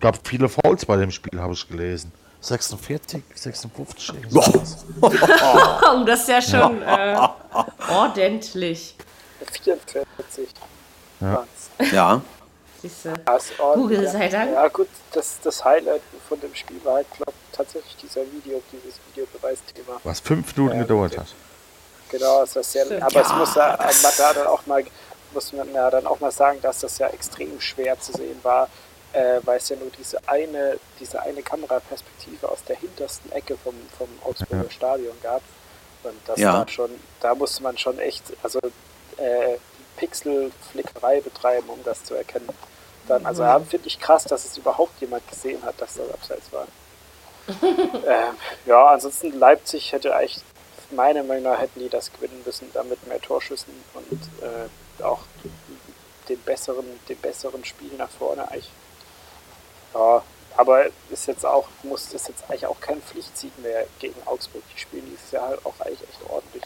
Gab viele Fouls bei dem Spiel, habe ich gelesen. 46, 56. irgendwie sowas. Oh, das ist ja schon äh, ordentlich. 44. Ja. Ja, Siehste. Das ist ordentlich. Google sei Dank. Ja gut, das, das Highlight von dem Spiel war halt, tatsächlich dieser Video, dieses Videobeweisthema. Was fünf Minuten Ja, gedauert hat. Genau, das ist sehr, Stimmt. aber es Ja, muss ja, das- man da dann auch mal muss man ja dann auch mal sagen, dass das ja extrem schwer zu sehen war, äh, weil es ja nur diese eine, diese eine Kameraperspektive aus der hintersten Ecke vom, vom Augsburger Stadion gab. Und das Ja. war schon, da musste man schon echt, also äh, Pixelflickerei betreiben, um das zu erkennen. Dann, also ja, finde ich krass, dass es überhaupt jemand gesehen hat, dass das abseits war. ähm, ja, ansonsten Leipzig hätte eigentlich, meiner Meinung nach, hätten die das gewinnen müssen, damit mehr Torschüssen und äh, auch den besseren, den besseren Spiel nach vorne eigentlich. Ja, aber ist jetzt auch, muss das jetzt eigentlich auch kein Pflichtsieg mehr gegen Augsburg. Die spielen dieses Jahr halt auch eigentlich echt ordentlich.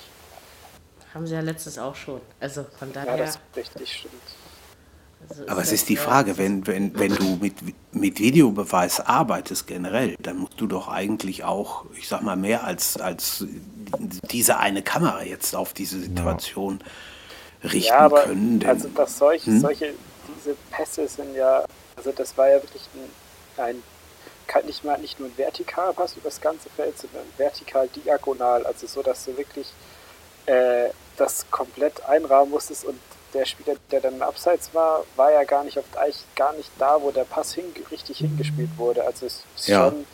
Haben sie ja letztes auch schon. Also von Ja, daher. das richtig stimmt. also aber es ist die ja- Frage, wenn, wenn, wenn du mit, mit Videobeweis arbeitest generell, dann musst du doch eigentlich auch, ich sag mal, mehr als, als diese eine Kamera jetzt auf diese Situation richten Ja, aber können. Denn, also dass solche, Hm? solche, diese Pässe sind ja, also das war ja wirklich ein, ein nicht mal nicht nur ein vertikaler Pass über das ganze Feld, sondern vertikal diagonal, also so, dass du wirklich äh, das komplett einrahmen musstest und der Spieler, der dann abseits war, war ja gar nicht oft eigentlich gar nicht da, wo der Pass hin, richtig hingespielt wurde. Also es ist Ja. schon,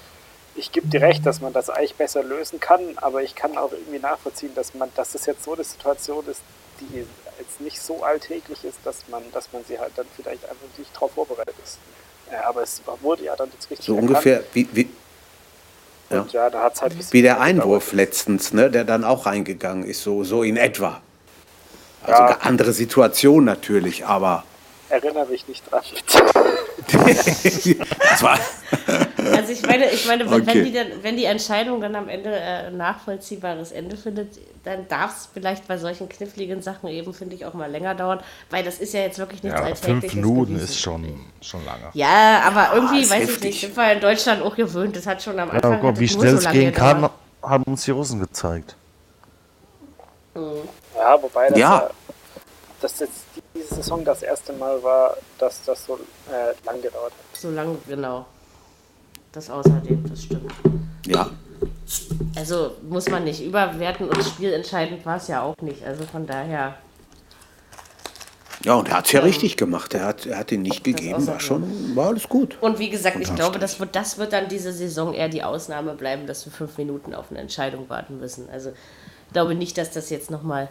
ich gebe dir recht, dass man das eigentlich besser lösen kann, aber ich kann auch irgendwie nachvollziehen, dass man, dass das jetzt so eine Situation ist, die jetzt nicht so alltäglich ist, dass man, dass man sie halt dann vielleicht einfach nicht darauf vorbereitet ist. Ja, aber es wurde ja dann jetzt richtig So erkannt. ungefähr wie, wie, Und ja, da hat es halt wie der. Einwurf letztens, ne, der dann auch reingegangen ist, so, so in etwa. Also Ja. eine andere Situation natürlich, aber Erinnere mich nicht dran, das war, Also ich meine, ich meine, wenn, Okay. wenn, die dann, wenn die Entscheidung dann am Ende äh, ein nachvollziehbares Ende findet, dann darf es vielleicht bei solchen kniffligen Sachen eben, finde ich, auch mal länger dauern, weil das ist ja jetzt wirklich nichts Ja, Alltägliches fünf Minuten gewesen. ist schon, schon lange. Ja, aber irgendwie, ist weiß ich heftig. nicht, sind wir in Deutschland auch gewöhnt. Das hat schon am Anfang. Ja, guck, das wie schnell so es gehen kann, haben uns die Russen gezeigt. Ja, wobei das, Ja. ja. dass jetzt diese Saison das erste Mal war, dass das so äh, lang gedauert hat. So lange, genau. Das außerdem, das stimmt. ja, Also muss man nicht überwerten und spielentscheidend war es ja auch nicht. Also von daher. ja, und er hat es ja richtig gemacht. Er hat, er hat ihn nicht gegeben, war schon, war alles gut. Und wie gesagt, ich glaube, das wird, das wird dann diese Saison eher die Ausnahme bleiben, dass wir fünf Minuten auf eine Entscheidung warten müssen. Also ich glaube nicht, dass das jetzt nochmal.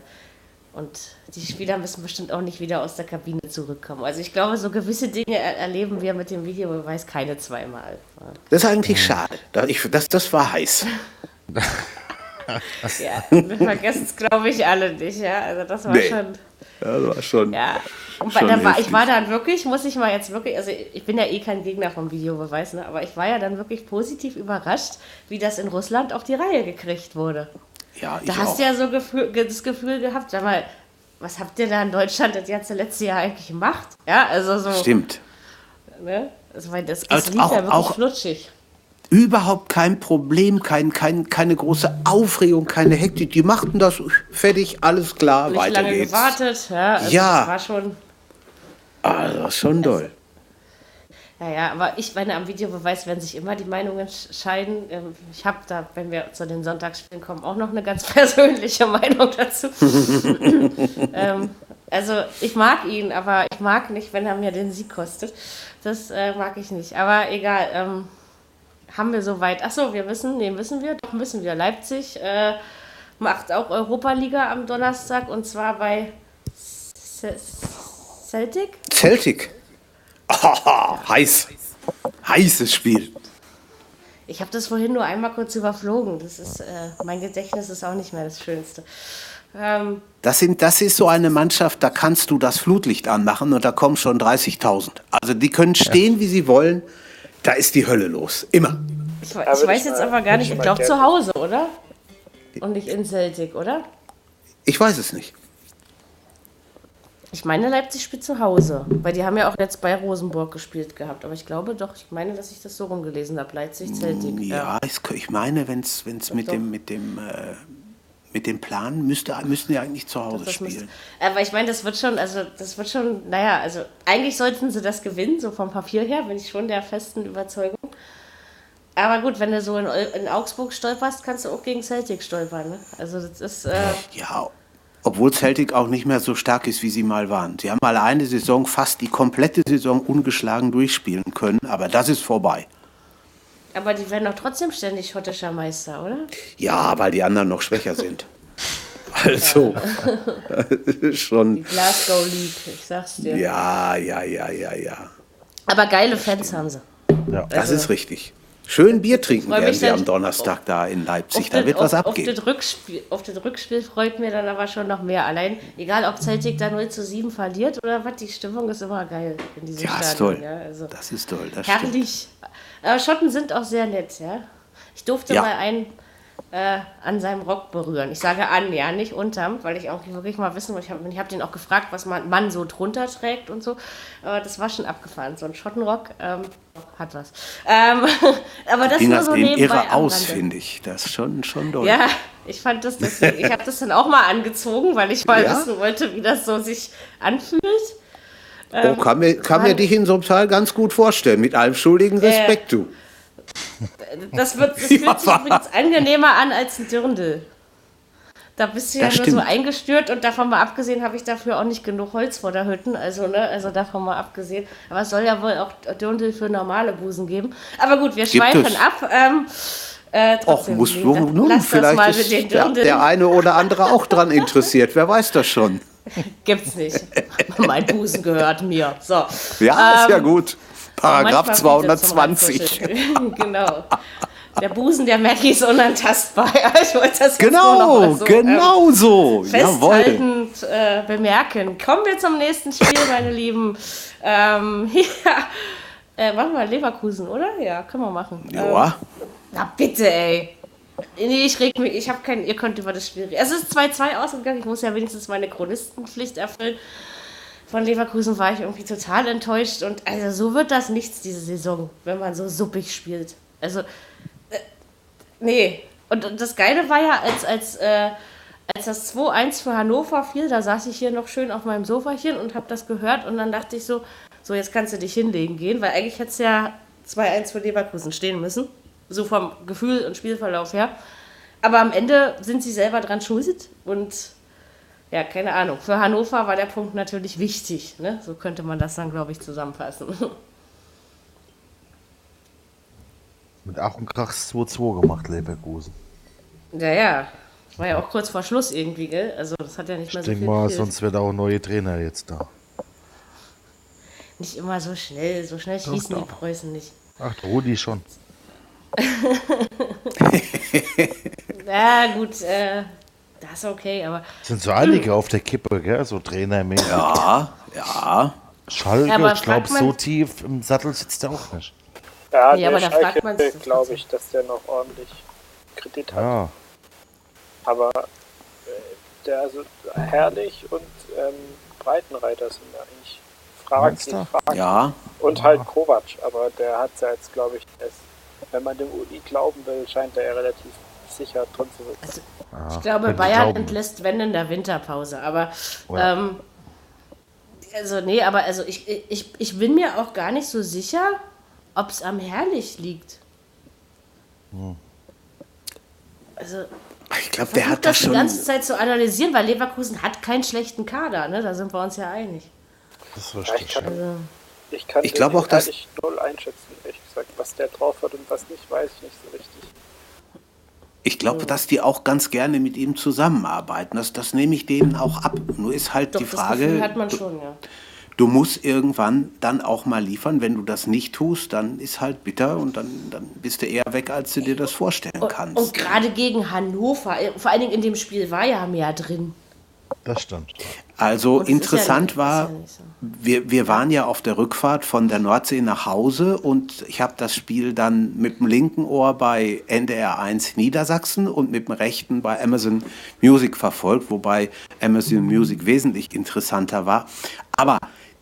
Und die Spieler müssen bestimmt auch nicht wieder aus der Kabine zurückkommen. Also ich glaube, so gewisse Dinge er erleben wir mit dem Videobeweis keine zweimal. Das ist eigentlich schade. Das, das war heiß. Ja, wir vergessen es, glaube ich, alle nicht. Ja, also das war Nee. schon. Ja, das war schon. Ja, und Schon da war, ich war dann wirklich, muss ich mal jetzt wirklich, also ich bin ja eh kein Gegner vom Videobeweis, ne, aber ich war ja dann wirklich positiv überrascht, wie das in Russland auf die Reihe gekriegt wurde. Ja, Da hast du ja so Gefühl, das Gefühl gehabt, sag mal, was habt ihr da in Deutschland das ganze letzte Jahr eigentlich gemacht? Ja, also so, Stimmt. ne? Also, weil das, das Also lief auch- ja wirklich auch- flutschig. Überhaupt kein Problem, kein, kein, keine große Aufregung, keine Hektik. Die machten das fertig, alles klar, Nicht weiter lange geht's. gewartet, ja, also Ja. das war schon. Ah, das war schon doll. Ja, ja, aber ich meine, am Videobeweis werden sich immer die Meinungen sch- scheiden. Ähm, Ich habe da, wenn wir zu den Sonntagsspielen kommen, auch noch eine ganz persönliche Meinung dazu. ähm, also ich mag ihn, aber ich mag nicht, wenn er mir den Sieg kostet. Das äh, mag ich nicht. Aber egal. Ähm, haben wir soweit. Achso, wir wissen, nee, wissen wir, doch müssen wir. Leipzig äh, macht auch Europa-Liga am Donnerstag und zwar bei Ce- Celtic. Celtic. Ah, heiß. Heißes Spiel. Ich habe das vorhin nur einmal kurz überflogen. Das ist, äh, mein Gedächtnis ist auch nicht mehr das Schönste. Ähm, Das, sind, das ist so eine Mannschaft, da kannst du das Flutlicht anmachen und da kommen schon 30.000. Also die können stehen, wie sie wollen. Da ist die Hölle los. Immer. ich, Ja, ich weiß ich jetzt mal- aber gar nicht, ich glaube zu Hause, oder? Und nicht in Celtic, oder? Ich weiß es nicht. Ich meine, Leipzig spielt zu Hause. Weil die haben ja auch jetzt bei Rosenborg gespielt gehabt. Aber ich glaube doch, ich meine, dass ich das so rumgelesen habe. Leipzig, Celtic. Ja, es, ich meine, wenn es mit doch. dem, mit, dem, äh, mit dem Plan müsste, müssten die eigentlich zu Hause Das müsste, spielen. aber ich meine, das wird schon, also das wird schon, naja, also eigentlich sollten sie das gewinnen, so vom Papier her, bin ich schon der festen Überzeugung. Aber gut, wenn du so in, in Augsburg stolperst, kannst du auch gegen Celtic stolpern. Ne? Also das ist, äh, Ja, obwohl Celtic auch nicht mehr so stark ist, wie sie mal waren. Sie haben mal eine Saison, fast die komplette Saison ungeschlagen durchspielen können, aber das ist vorbei. aber die werden doch trotzdem ständig schottischer Meister, oder? Ja, weil die anderen noch schwächer sind. Also, schon. Die Glasgow League, ich sag's dir. Ja, ja, ja, ja, ja. Aber geile Fans haben sie. Das ist richtig. Schön Bier trinken werden sie dann- am Donnerstag da in Leipzig. Auf Da wird was auf, auf abgehen. das, Rückspiel, auf das Rückspiel freut mir dann aber schon noch mehr. Allein, egal ob Celtic da 0 zu 7 verliert oder was, die Stimmung ist immer geil in diesem Ja, ist toll. Ja, also Das ist toll. Das stimmt. herrlich. Aber Schotten sind auch sehr nett, ja. Ich durfte Ja. mal einen äh, an seinem Rock berühren. Ich sage an, ja, nicht unterm, weil ich auch wirklich mal wissen wollte. Ich habe hab den auch gefragt, was man Mann so drunter trägt und so. Aber das war schon abgefahren. So ein Schottenrock ähm, hat was. Ähm, aber das Ging nur so dem nebenbei irre aus, finde ich. Das ist schon, schon doll. Ja, ich fand das deswegen. Ich habe das dann auch mal angezogen, weil ich mal Ja? wissen wollte, wie das so sich anfühlt. oh, kann mir, kann mir dich in so einem Teil ganz gut vorstellen. Mit allem schuldigen Respekt, du. Das, wird, das fühlt sich übrigens angenehmer an als ein Dirndl. Da bist du ja Das nur so stimmt. eingestört und davon mal abgesehen habe ich dafür auch nicht genug Holz vor der Hütten. Also, ne, also davon mal abgesehen. Aber es soll ja wohl auch Dirndl für normale Busen geben. Aber gut, wir Gibt schweifen es. ab. Ähm, äh, Och, muss nun, das vielleicht mal mit ist den der, der eine oder andere auch dran interessiert. Wer weiß das schon. Gibt's nicht. mein Busen gehört mir. So. Ja, ist ja Ähm, gut. Paragraph Manchmal bietet zum 220. Randkuscheln. genau. Der Busen der Maggie ist unantastbar. Ich wollte das jetzt Genau, mal so, ähm, genau so. Jawohl. festhaltend äh, bemerken. Kommen wir zum nächsten Spiel, meine Lieben. Ähm, ja. Äh, machen wir Leverkusen, oder? Ja, können wir machen. Ähm, Ja, na bitte, ey. Nee, ich reg mich, ich habe keinen, ihr könnt über das Spiel reden. Es ist 2-2 ausgegangen, ich muss ja wenigstens meine Chronistenpflicht erfüllen. Von Leverkusen war ich irgendwie total enttäuscht und also so wird das nichts diese Saison, wenn man so suppig spielt. Also, äh, nee. Und, das Geile war ja, als, als, äh, als das 2-1 für Hannover fiel, da saß ich hier noch schön auf meinem Sofachen und habe das gehört und dann dachte ich so, so jetzt kannst du dich hinlegen gehen, weil eigentlich hätte es ja 2-1 für Leverkusen stehen müssen. So vom Gefühl und Spielverlauf her. Aber am Ende sind sie selber dran schuld und ja, keine Ahnung. Für Hannover war der Punkt natürlich wichtig. Ne? So könnte man das dann, glaube ich, zusammenfassen. Mit Ach und Krachs 2-2 gemacht, Leverkusen. ja, ja. War ja auch kurz vor Schluss irgendwie, gell? Also das hat ja nicht mehr Ich so denke viel mal, gefehlt. sonst wird auch ein neuer Trainer jetzt da. Nicht immer so schnell. So schnell schießen die Preußen nicht. Ach, Rudi schon. Ja, gut, äh, das ist okay, aber Sind so einige auf der Kippe, gell? So trainermäßig. ja, ja. Schalke, Ja, aber ich glaube, so tief im Sattel sitzt er auch nicht. Ja, Ja, aber der da fragt man glaube ich, dass der noch ordentlich Kredit hat. Ja, Aber äh, der also herrlich und ähm, Breitenreiter sind da eigentlich fraglich. fraglich. Ja, Und halt Kovac, aber der hat ja jetzt, glaube ich, erst, wenn man dem Uli glauben will, scheint er ja relativ sicher drin zu sitzen. ich glaube, Bayern glauben. entlässt wenn in der Winterpause. Aber Ja. ähm, also nee, aber also ich, ich, ich bin mir auch gar nicht so sicher, ob es am Herrlich liegt. Also ich glaube, der hat das das die schon. ganze Zeit zu analysieren, weil Leverkusen hat keinen schlechten Kader, ne? Da sind wir uns ja einig. das ist Ja, richtig. ich kann, Also, ich kann Ich glaube auch, dass- ehrlich null einschätzen, ehrlich gesagt. Was der drauf hat und was nicht, weiß ich nicht so richtig. Ich glaube, dass die auch ganz gerne mit ihm zusammenarbeiten. Das, das nehme ich denen auch ab. Nur ist halt doch, die Frage, schon, ja. du musst irgendwann dann auch mal liefern. Wenn du das nicht tust, dann ist halt bitter und dann, dann bist du eher weg, als du dir das vorstellen kannst. Und gerade gegen Hannover, äh, vor allen Dingen in dem Spiel war ja mehr drin. Das stimmt. Also ist interessant ja- war, ja so. wir, wir waren ja auf der Rückfahrt von der Nordsee nach Hause und ich habe das Spiel dann mit dem linken Ohr bei NDR 1 Niedersachsen und mit dem rechten bei Amazon Music verfolgt, wobei Amazon Music wesentlich interessanter war. Aber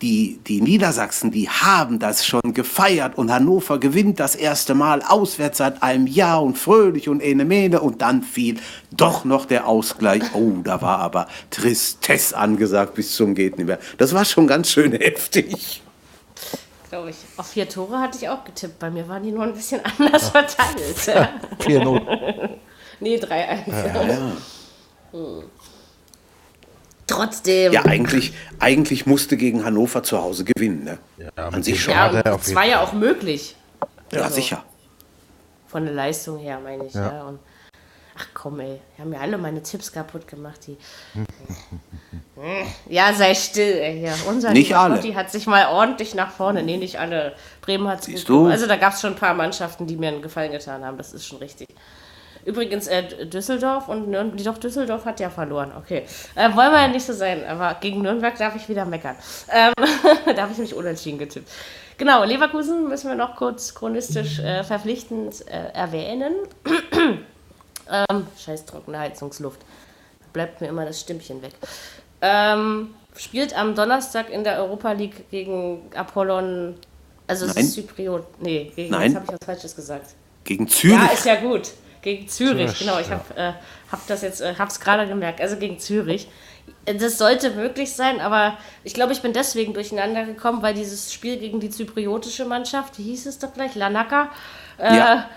die, die Niedersachsen, die haben das schon gefeiert und Hannover gewinnt das erste Mal auswärts seit einem Jahr und fröhlich und ene mene und dann fiel doch noch der Ausgleich. Oh, da war aber Tristesse angesagt bis zum geht nicht mehr. Das war schon ganz schön heftig. Glaube ich. Auf vier Tore hatte ich auch getippt. Bei mir waren die nur ein bisschen anders verteilt. ja. 4-0. nee, 3-1. Hm. Trotzdem. Ja, eigentlich, eigentlich musste gegen Hannover zu Hause gewinnen. Ne? Ja, An sich schon. Ja, jeden war ja auch möglich. Ja, Also, sicher. Von der Leistung her, meine ich. Ja. Ja. Und, ach komm, ey. Die haben mir alle meine Tipps kaputt gemacht. Die. ja, sei still, ey. Ja, unser Nicht alle. Gotti hat sich mal ordentlich nach vorne. Nee, nicht alle. Bremen hat es Siehst gut du? Also da gab es schon ein paar Mannschaften, die mir einen Gefallen getan haben. Das ist schon richtig. Übrigens, äh, Düsseldorf und Nürnberg, doch Düsseldorf hat ja verloren, okay. Äh, wollen wir ja nicht so sein, aber gegen Nürnberg darf ich wieder meckern. Ähm, da habe ich mich unentschieden getippt. Genau, Leverkusen müssen wir noch kurz chronistisch äh, verpflichtend äh, erwähnen. ähm, scheiß trockene Heizungsluft. Da bleibt mir immer das Stimmchen weg. Ähm, spielt am Donnerstag in der Europa League gegen Apollon, also es Nein. ist Zypriot. Nee, gegen, Nein. jetzt habe ich was Falsches gesagt. Gegen Zürich. Ja, ist ja gut. Gegen Zürich, Zürich, genau. Ich ja. habe äh, hab das jetzt, äh, hab's gerade gemerkt. Also gegen Zürich. Das sollte möglich sein, aber ich glaube, ich bin deswegen durcheinander gekommen, weil dieses Spiel gegen die zypriotische Mannschaft, wie hieß es doch gleich, Lanaka, äh, Ja.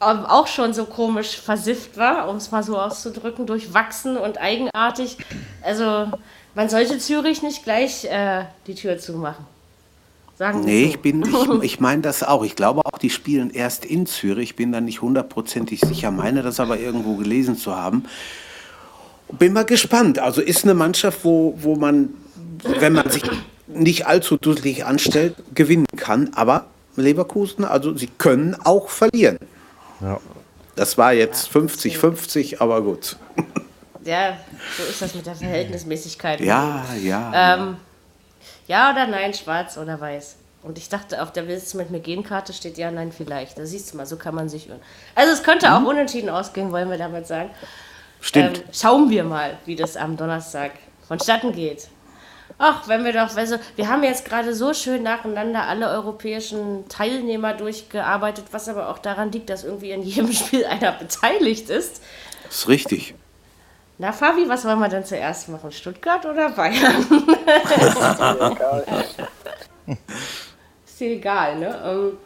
ähm, auch schon so komisch versifft war, um es mal so auszudrücken, durchwachsen und eigenartig. Also man sollte Zürich nicht gleich äh, die Tür zumachen. Sagen nee, so. ich bin, ich, ich meine das auch. Ich glaube auch, die spielen erst in Zürich. Ich bin da nicht hundertprozentig sicher, meine das aber irgendwo gelesen zu haben. Bin mal gespannt. Also ist eine Mannschaft, wo, wo man, wenn man sich nicht allzu dusselig anstellt, gewinnen kann. Aber Leverkusen, also sie können auch verlieren. Ja. Das war jetzt 50-50, aber gut. Ja, so ist das mit der Verhältnismäßigkeit. Ja, ja. Ähm, ja oder nein, schwarz oder weiß. Und ich dachte, auf der Willst du mit mir gehen Karte steht ja, nein, vielleicht. Da siehst du mal, so kann man sich irren. Also es könnte auch mhm. unentschieden ausgehen, wollen wir damit sagen. Stimmt. Ähm, schauen wir mal, wie das am Donnerstag vonstatten geht. Ach, wenn wir doch, also wir haben jetzt gerade so schön nacheinander alle europäischen Teilnehmer durchgearbeitet, was aber auch daran liegt, dass irgendwie in jedem Spiel einer beteiligt ist. Das ist richtig. Na, Fabi, was wollen wir denn zuerst machen? Stuttgart oder Bayern? ist dir egal, ne? Ähm,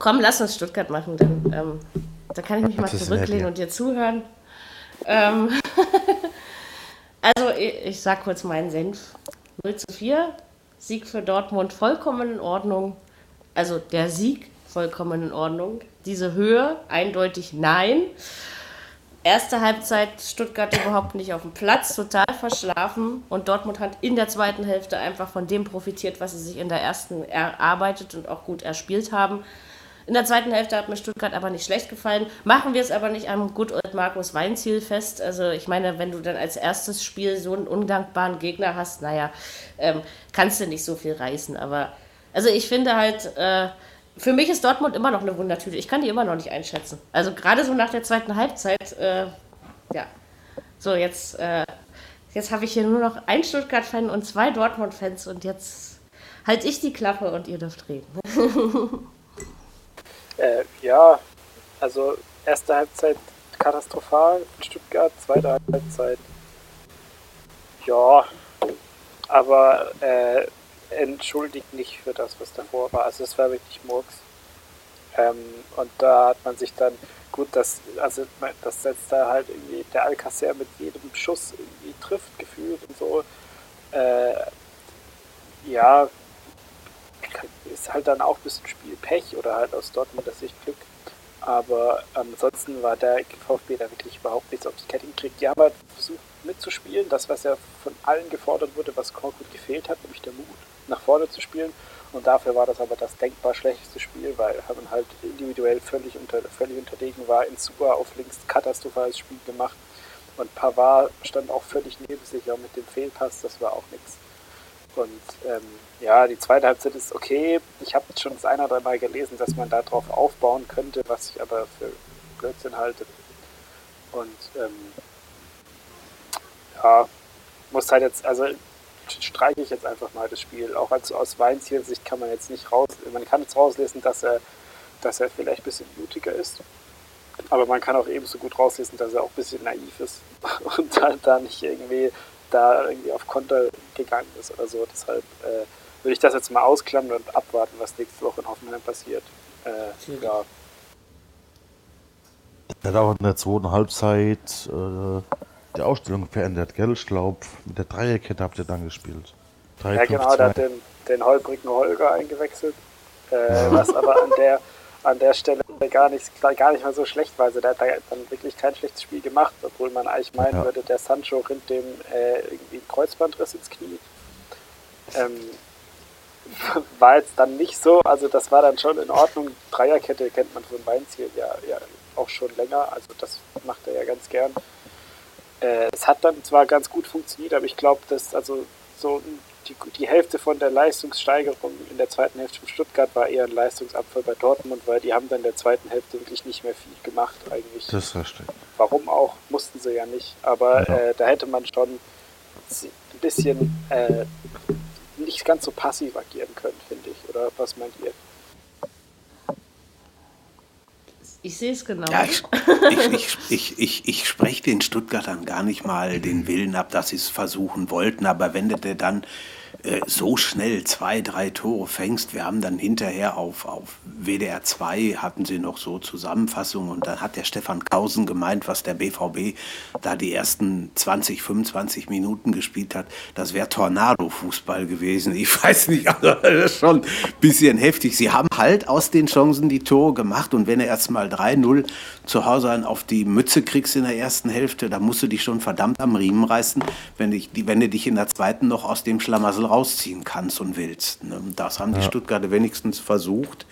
komm, lass uns Stuttgart machen, dann, ähm, dann kann ich mich mal zurücklehnen und dir zuhören. Ähm, Also, ich, ich sag kurz meinen Senf. 0 zu 4, Sieg für Dortmund vollkommen in Ordnung. Also der Sieg vollkommen in Ordnung. Diese Höhe eindeutig nein. Erste Halbzeit Stuttgart überhaupt nicht auf dem Platz, total verschlafen. Und Dortmund hat in der zweiten Hälfte einfach von dem profitiert, was sie sich in der ersten erarbeitet und auch gut erspielt haben. In der zweiten Hälfte hat mir Stuttgart aber nicht schlecht gefallen. Machen wir es aber nicht am Good Old Markus Weinziel fest. Also ich meine, wenn du dann als erstes Spiel so einen undankbaren Gegner hast, naja, ähm, kannst du nicht so viel reißen. Aber also ich finde halt, äh, für mich ist Dortmund immer noch eine Wundertüte. Ich kann die immer noch nicht einschätzen. Also gerade so nach der zweiten Halbzeit, äh, ja. So, jetzt, äh, jetzt habe ich hier nur noch einen Stuttgart-Fan und zwei Dortmund-Fans und jetzt halte ich die Klappe und ihr dürft reden. Äh, ja, also erste Halbzeit katastrophal in Stuttgart, zweite Halbzeit ja, aber äh, entschuldigt nicht für das, was davor war. Also es war wirklich Murks. Ähm, und da hat man sich dann, gut, das, also das setzt da halt irgendwie der Alcacer mit jedem Schuss irgendwie trifft, gefühlt und so. Äh, ja, ist halt dann auch ein bisschen Spielpech oder halt aus Dortmunder Sicht Glück. Aber ansonsten war der VfB da wirklich überhaupt nichts auf die Kette gekriegt. Die haben halt versucht mitzuspielen, das, was ja von allen gefordert wurde, was Korkut gefehlt hat, nämlich der Mut, nach vorne zu spielen. Und dafür war das aber das denkbar schlechteste Spiel, weil man halt individuell völlig, unter, völlig unterlegen war. In Super auf links katastrophales Spiel gemacht. Und Pavard stand auch völlig neben sich, auch mit dem Fehlpass, das war auch nichts. Und ähm, ja, die zweite Halbzeit ist okay. Ich habe schon das ein oder Mal gelesen, dass man darauf aufbauen könnte, was ich aber für Blödsinn halte. Und ähm, ja, muss halt jetzt, also streiche ich jetzt einfach mal das Spiel. Auch als, aus Weinziel-Sicht kann man jetzt nicht raus, man kann jetzt rauslesen, dass er, dass er vielleicht ein bisschen mutiger ist. Aber man kann auch ebenso gut rauslesen, dass er auch ein bisschen naiv ist und halt da nicht irgendwie da irgendwie auf Konter gegangen ist oder so. Deshalb äh, würde ich das jetzt mal ausklammern und abwarten, was nächste Woche in Hoffenheim passiert. Äh, ja. Er hat auch in der zweiten Halbzeit äh, die Ausstellung verändert, gell? Ich glaube, mit der Dreierkette habt ihr dann gespielt. 3, ja, 5, genau, der hat den, den holprigen Holger eingewechselt. Äh. Was aber an der, an der Stelle gar nicht, gar nicht mal so schlecht war. Also der hat dann wirklich kein schlechtes Spiel gemacht, obwohl man eigentlich meinen ja. würde, der Sancho rinnt dem äh, irgendwie einen Kreuzbandriss ins Knie. Ähm, war jetzt dann nicht so, also das war dann schon in Ordnung. Dreierkette kennt man von Weinziel ja, ja auch schon länger, also das macht er ja ganz gern. Äh, es hat dann zwar ganz gut funktioniert, aber ich glaube, dass also so die, die Hälfte von der Leistungssteigerung in der zweiten Hälfte von Stuttgart war eher ein Leistungsabfall bei Dortmund, weil die haben dann in der zweiten Hälfte wirklich nicht mehr viel gemacht eigentlich. Das verstehe Warum auch, mussten sie ja nicht. Aber ja. Äh, da hätte man schon ein bisschen äh, nicht ganz so passiv agieren können, finde ich. Oder was meint ihr? Ich sehe es genau. Ja, ich, ich, ich, ich, ich, spreche den Stuttgartern gar nicht mal den Willen ab, dass sie es versuchen wollten, aber wenn du dann äh, so schnell zwei, drei Tore fängst. Wir haben dann hinterher auf, auf WDR 2 hatten sie noch so Zusammenfassungen und dann hat der Stefan Kausen gemeint, was der BVB da die ersten 20, 25 Minuten gespielt hat, das wäre Tornado-Fußball gewesen. Ich weiß nicht, also das ist schon ein bisschen heftig. Sie haben halt aus den Chancen die Tore gemacht und wenn er erst mal 3-0 zu Hause auf die Mütze kriegst in der ersten Hälfte, dann musst du dich schon verdammt am Riemen reißen, wenn, dich, wenn du dich in der zweiten noch aus dem Schlamassel rausziehen kannst und willst. Ne? Das haben die Stuttgarter wenigstens versucht.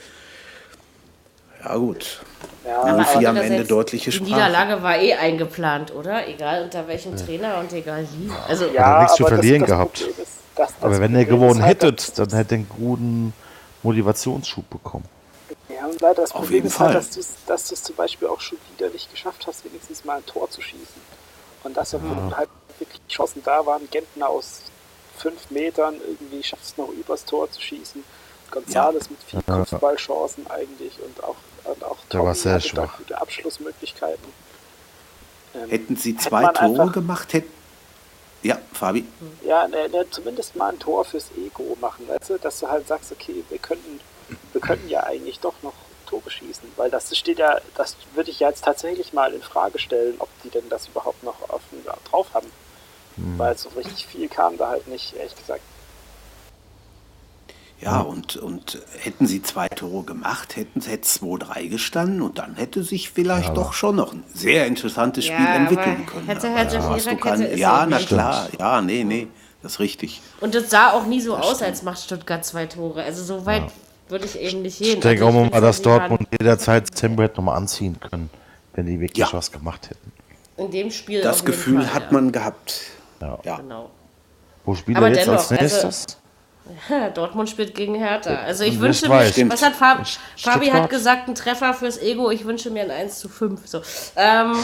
Ja gut. Ja, Aber Wie am Ende deutliche Die Sprache. Niederlage war eh eingeplant, oder? Egal unter welchem Trainer und egal wie. Also, ja, nichts zu das- verlieren das gehabt. Ist, das, Aber wenn ihr gewonnen halt, hättet, dann hättet ihr einen guten Motivationsschub bekommen. Ja, und leider das Auf Problem jeden ist halt, Fall. dass du es dass zum Beispiel auch schon wieder nicht geschafft hast, wenigstens mal ein Tor zu schießen. Und das, obwohl halt wirklich Chancen da waren, Gentner aus fünf Metern irgendwie schafft es noch übers Tor zu schießen. Gonzales mit vier Ja. Kopfballchancen eigentlich und auch, und auch Der war Tommy sehr hatte schwach. gute Abschlussmöglichkeiten. Ähm, Hätten sie hätte zwei man Tore einfach- gemacht, hätten. Ja, Fabi. Ja, ne, ne, zumindest mal ein Tor fürs Ego machen, weißt du, dass du halt sagst, okay, wir könnten, wir könnten ja eigentlich doch noch Tore schießen, weil das steht ja, das würde ich ja jetzt tatsächlich mal in Frage stellen, ob die denn das überhaupt noch auf, drauf haben. Weil so richtig viel kam da halt nicht, ehrlich gesagt. Ja, und, und hätten sie zwei Tore gemacht, hätten hätte es 2-3 gestanden und dann hätte sich vielleicht doch schon noch ein sehr interessantes Ja, Spiel aber entwickeln können. hätte, hätte, da hast du ist ja, ja na klar, ja, nee, nee, das ist richtig. Und das sah auch nie so aus, als macht Stuttgart zwei Tore. Also so weit würde ich eben nicht gehen. Ich denke also auch mal, dass Dortmund jederzeit das Tempo hätte nochmal anziehen können, wenn die wirklich Ja. was gemacht hätten. In dem Spiel Das Gefühl Fall, hat ja. man gehabt. Ja. Ja. Genau. Wo spielt Aber er jetzt dennoch, als also- nächstes? Dortmund spielt gegen Hertha. Also ich wünsche weiß. mir, was hat Fab. Fabi hat gesagt, ein Treffer fürs Ego, ich wünsche mir ein 1 zu 5. So. Ähm,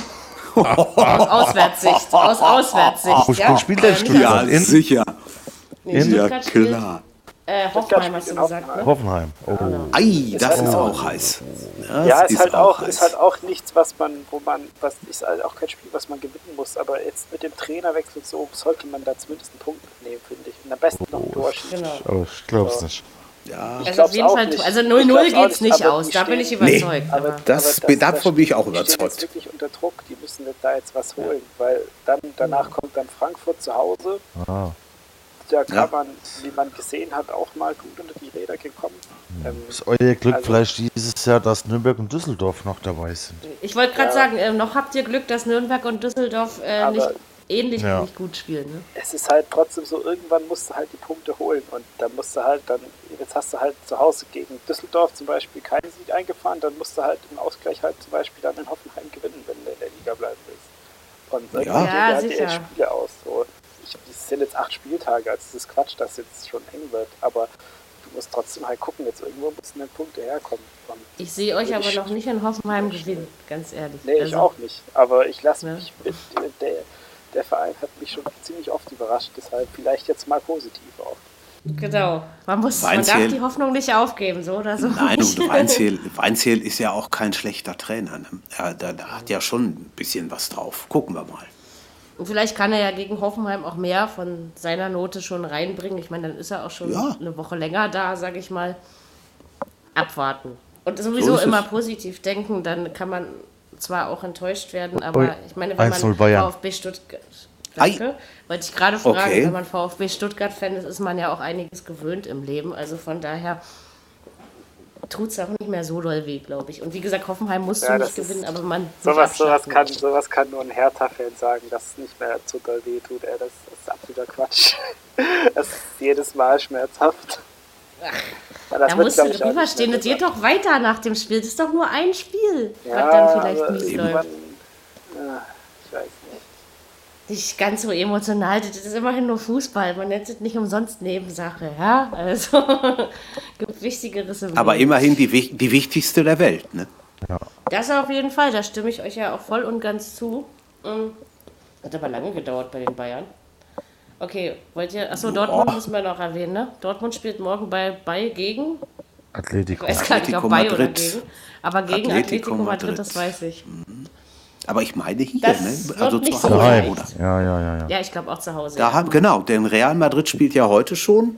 aus Auswärtssicht. Aus Auswärtssicht. Wo ja. spielt der Stuttgart? In sicher. nee, in- Ja, klar. Äh, Hoffenheim hast du spielt in gesagt, ne? Hoffenheim. Oh. Ei, das halt ist auch- heiß. Das Ja, ist, halt auch, heiß. ist halt auch nichts, was man, wo man, was ist halt auch kein Spiel, was man gewinnen muss. Aber jetzt mit dem Trainerwechsel so sollte man da zumindest einen Punkt mitnehmen, finde ich. Und am besten noch ein Tor. Genau. Oh, ich glaub's nicht. Ja, Also auf jeden Fall, nicht. also Ich 0-0 glaub's auch geht's nicht, aber aus. die Da bin ich überzeugt. Aber aber Das- aber davon bin ich auch die überzeugt. jetzt wirklich unter Druck. Die müssen da jetzt was holen, weil dann danach kommt dann Frankfurt zu Hause. Ah. Da kann Ja. man, wie man gesehen hat, auch mal gut unter die Räder gekommen. Ähm, Ist euer Glück Also- vielleicht dieses Jahr, dass Nürnberg und Düsseldorf noch dabei sind? Ich wollte gerade Ja. sagen, äh, noch habt ihr Glück, dass Nürnberg und Düsseldorf äh, Aber- nicht ähnlich Ja. nicht gut spielen. Ne? es ist halt trotzdem so, irgendwann musst du halt die Punkte holen und dann musst du halt dann, jetzt hast du halt zu Hause gegen Düsseldorf zum Beispiel keinen Sieg eingefahren, dann musst du halt im Ausgleich halt zum Beispiel dann in Hoffenheim gewinnen, wenn du in der Liga bleiben willst. Und Ja. Ja, halt die sicher. Spiele aus. So. Ich, es sind jetzt acht Spieltage, also es ist Quatsch, dass jetzt schon eng wird, aber du musst trotzdem halt gucken, jetzt irgendwo müssen dann Punkte herkommen. Und Ich sehe euch aber Ich- noch nicht in Hoffenheim gewinnen, ganz ehrlich. Nee, ich Also, auch nicht. Aber ich lasse Ja. mich mit, der, der Verein hat mich schon ziemlich oft überrascht, deshalb vielleicht jetzt mal positiv auch. Genau. Man, muss, man darf Weinzierl- die Hoffnung nicht aufgeben, so oder so. Nein, und Weinziel, Weinziel ist ja auch kein schlechter Trainer. Ne? Er, der, der hat ja schon ein bisschen was drauf. Gucken wir mal. Und vielleicht kann er ja gegen Hoffenheim auch mehr von seiner Note schon reinbringen. Ich meine, dann ist er auch schon Ja. eine Woche länger da, sage ich mal. Abwarten. Und sowieso es. immer positiv denken, dann kann man zwar auch enttäuscht werden, aber ich meine, wenn 1-0 man. VfB Stuttgart. Danke. Wollte ich gerade fragen, Okay. wenn man VfB Stuttgart-Fan ist, ist man ja auch einiges gewöhnt im Leben. Also von daher tut es auch nicht mehr so doll weh, glaube ich. Und wie gesagt, Hoffenheim musst Ja, du das nicht gewinnen, aber man. Sowas, sowas, kann, sowas kann nur ein Hertha-Fan sagen, dass es nicht mehr zu doll weh tut. Ey, das, das ist absoluter Quatsch. Das ist jedes Mal schmerzhaft. Das Da musst du drüber stehen. Es geht doch weiter nach dem Spiel. Das ist doch nur ein Spiel, ja, was dann vielleicht mies läuft. ja. Nicht ganz so emotional. Das ist immerhin nur Fußball. Man nennt es nicht umsonst Nebensache. Ja, also gibt Wichtigeres im Aber Leben. immerhin die, wich- die wichtigste der Welt. Ne? Das auf jeden Fall. Da stimme ich euch ja auch voll und ganz zu. Mm. Hat aber lange gedauert bei den Bayern. Okay, wollt ihr. Achso, Dortmund müssen wir noch erwähnen, ne? Dortmund spielt morgen bei, bei gegen. Ich Atletico. weiß gar nicht, Atletico ob bei oder Madrid. gegen. Aber gegen Atletico Atletico, Madrid, Madrid. das weiß ich. Aber ich meine hier, Das ne? also zu so Hause, leicht. oder? Ja, ja, ja, ja. Ja, ich glaube auch zu Hause. Da haben, genau, denn Real Madrid spielt ja heute schon.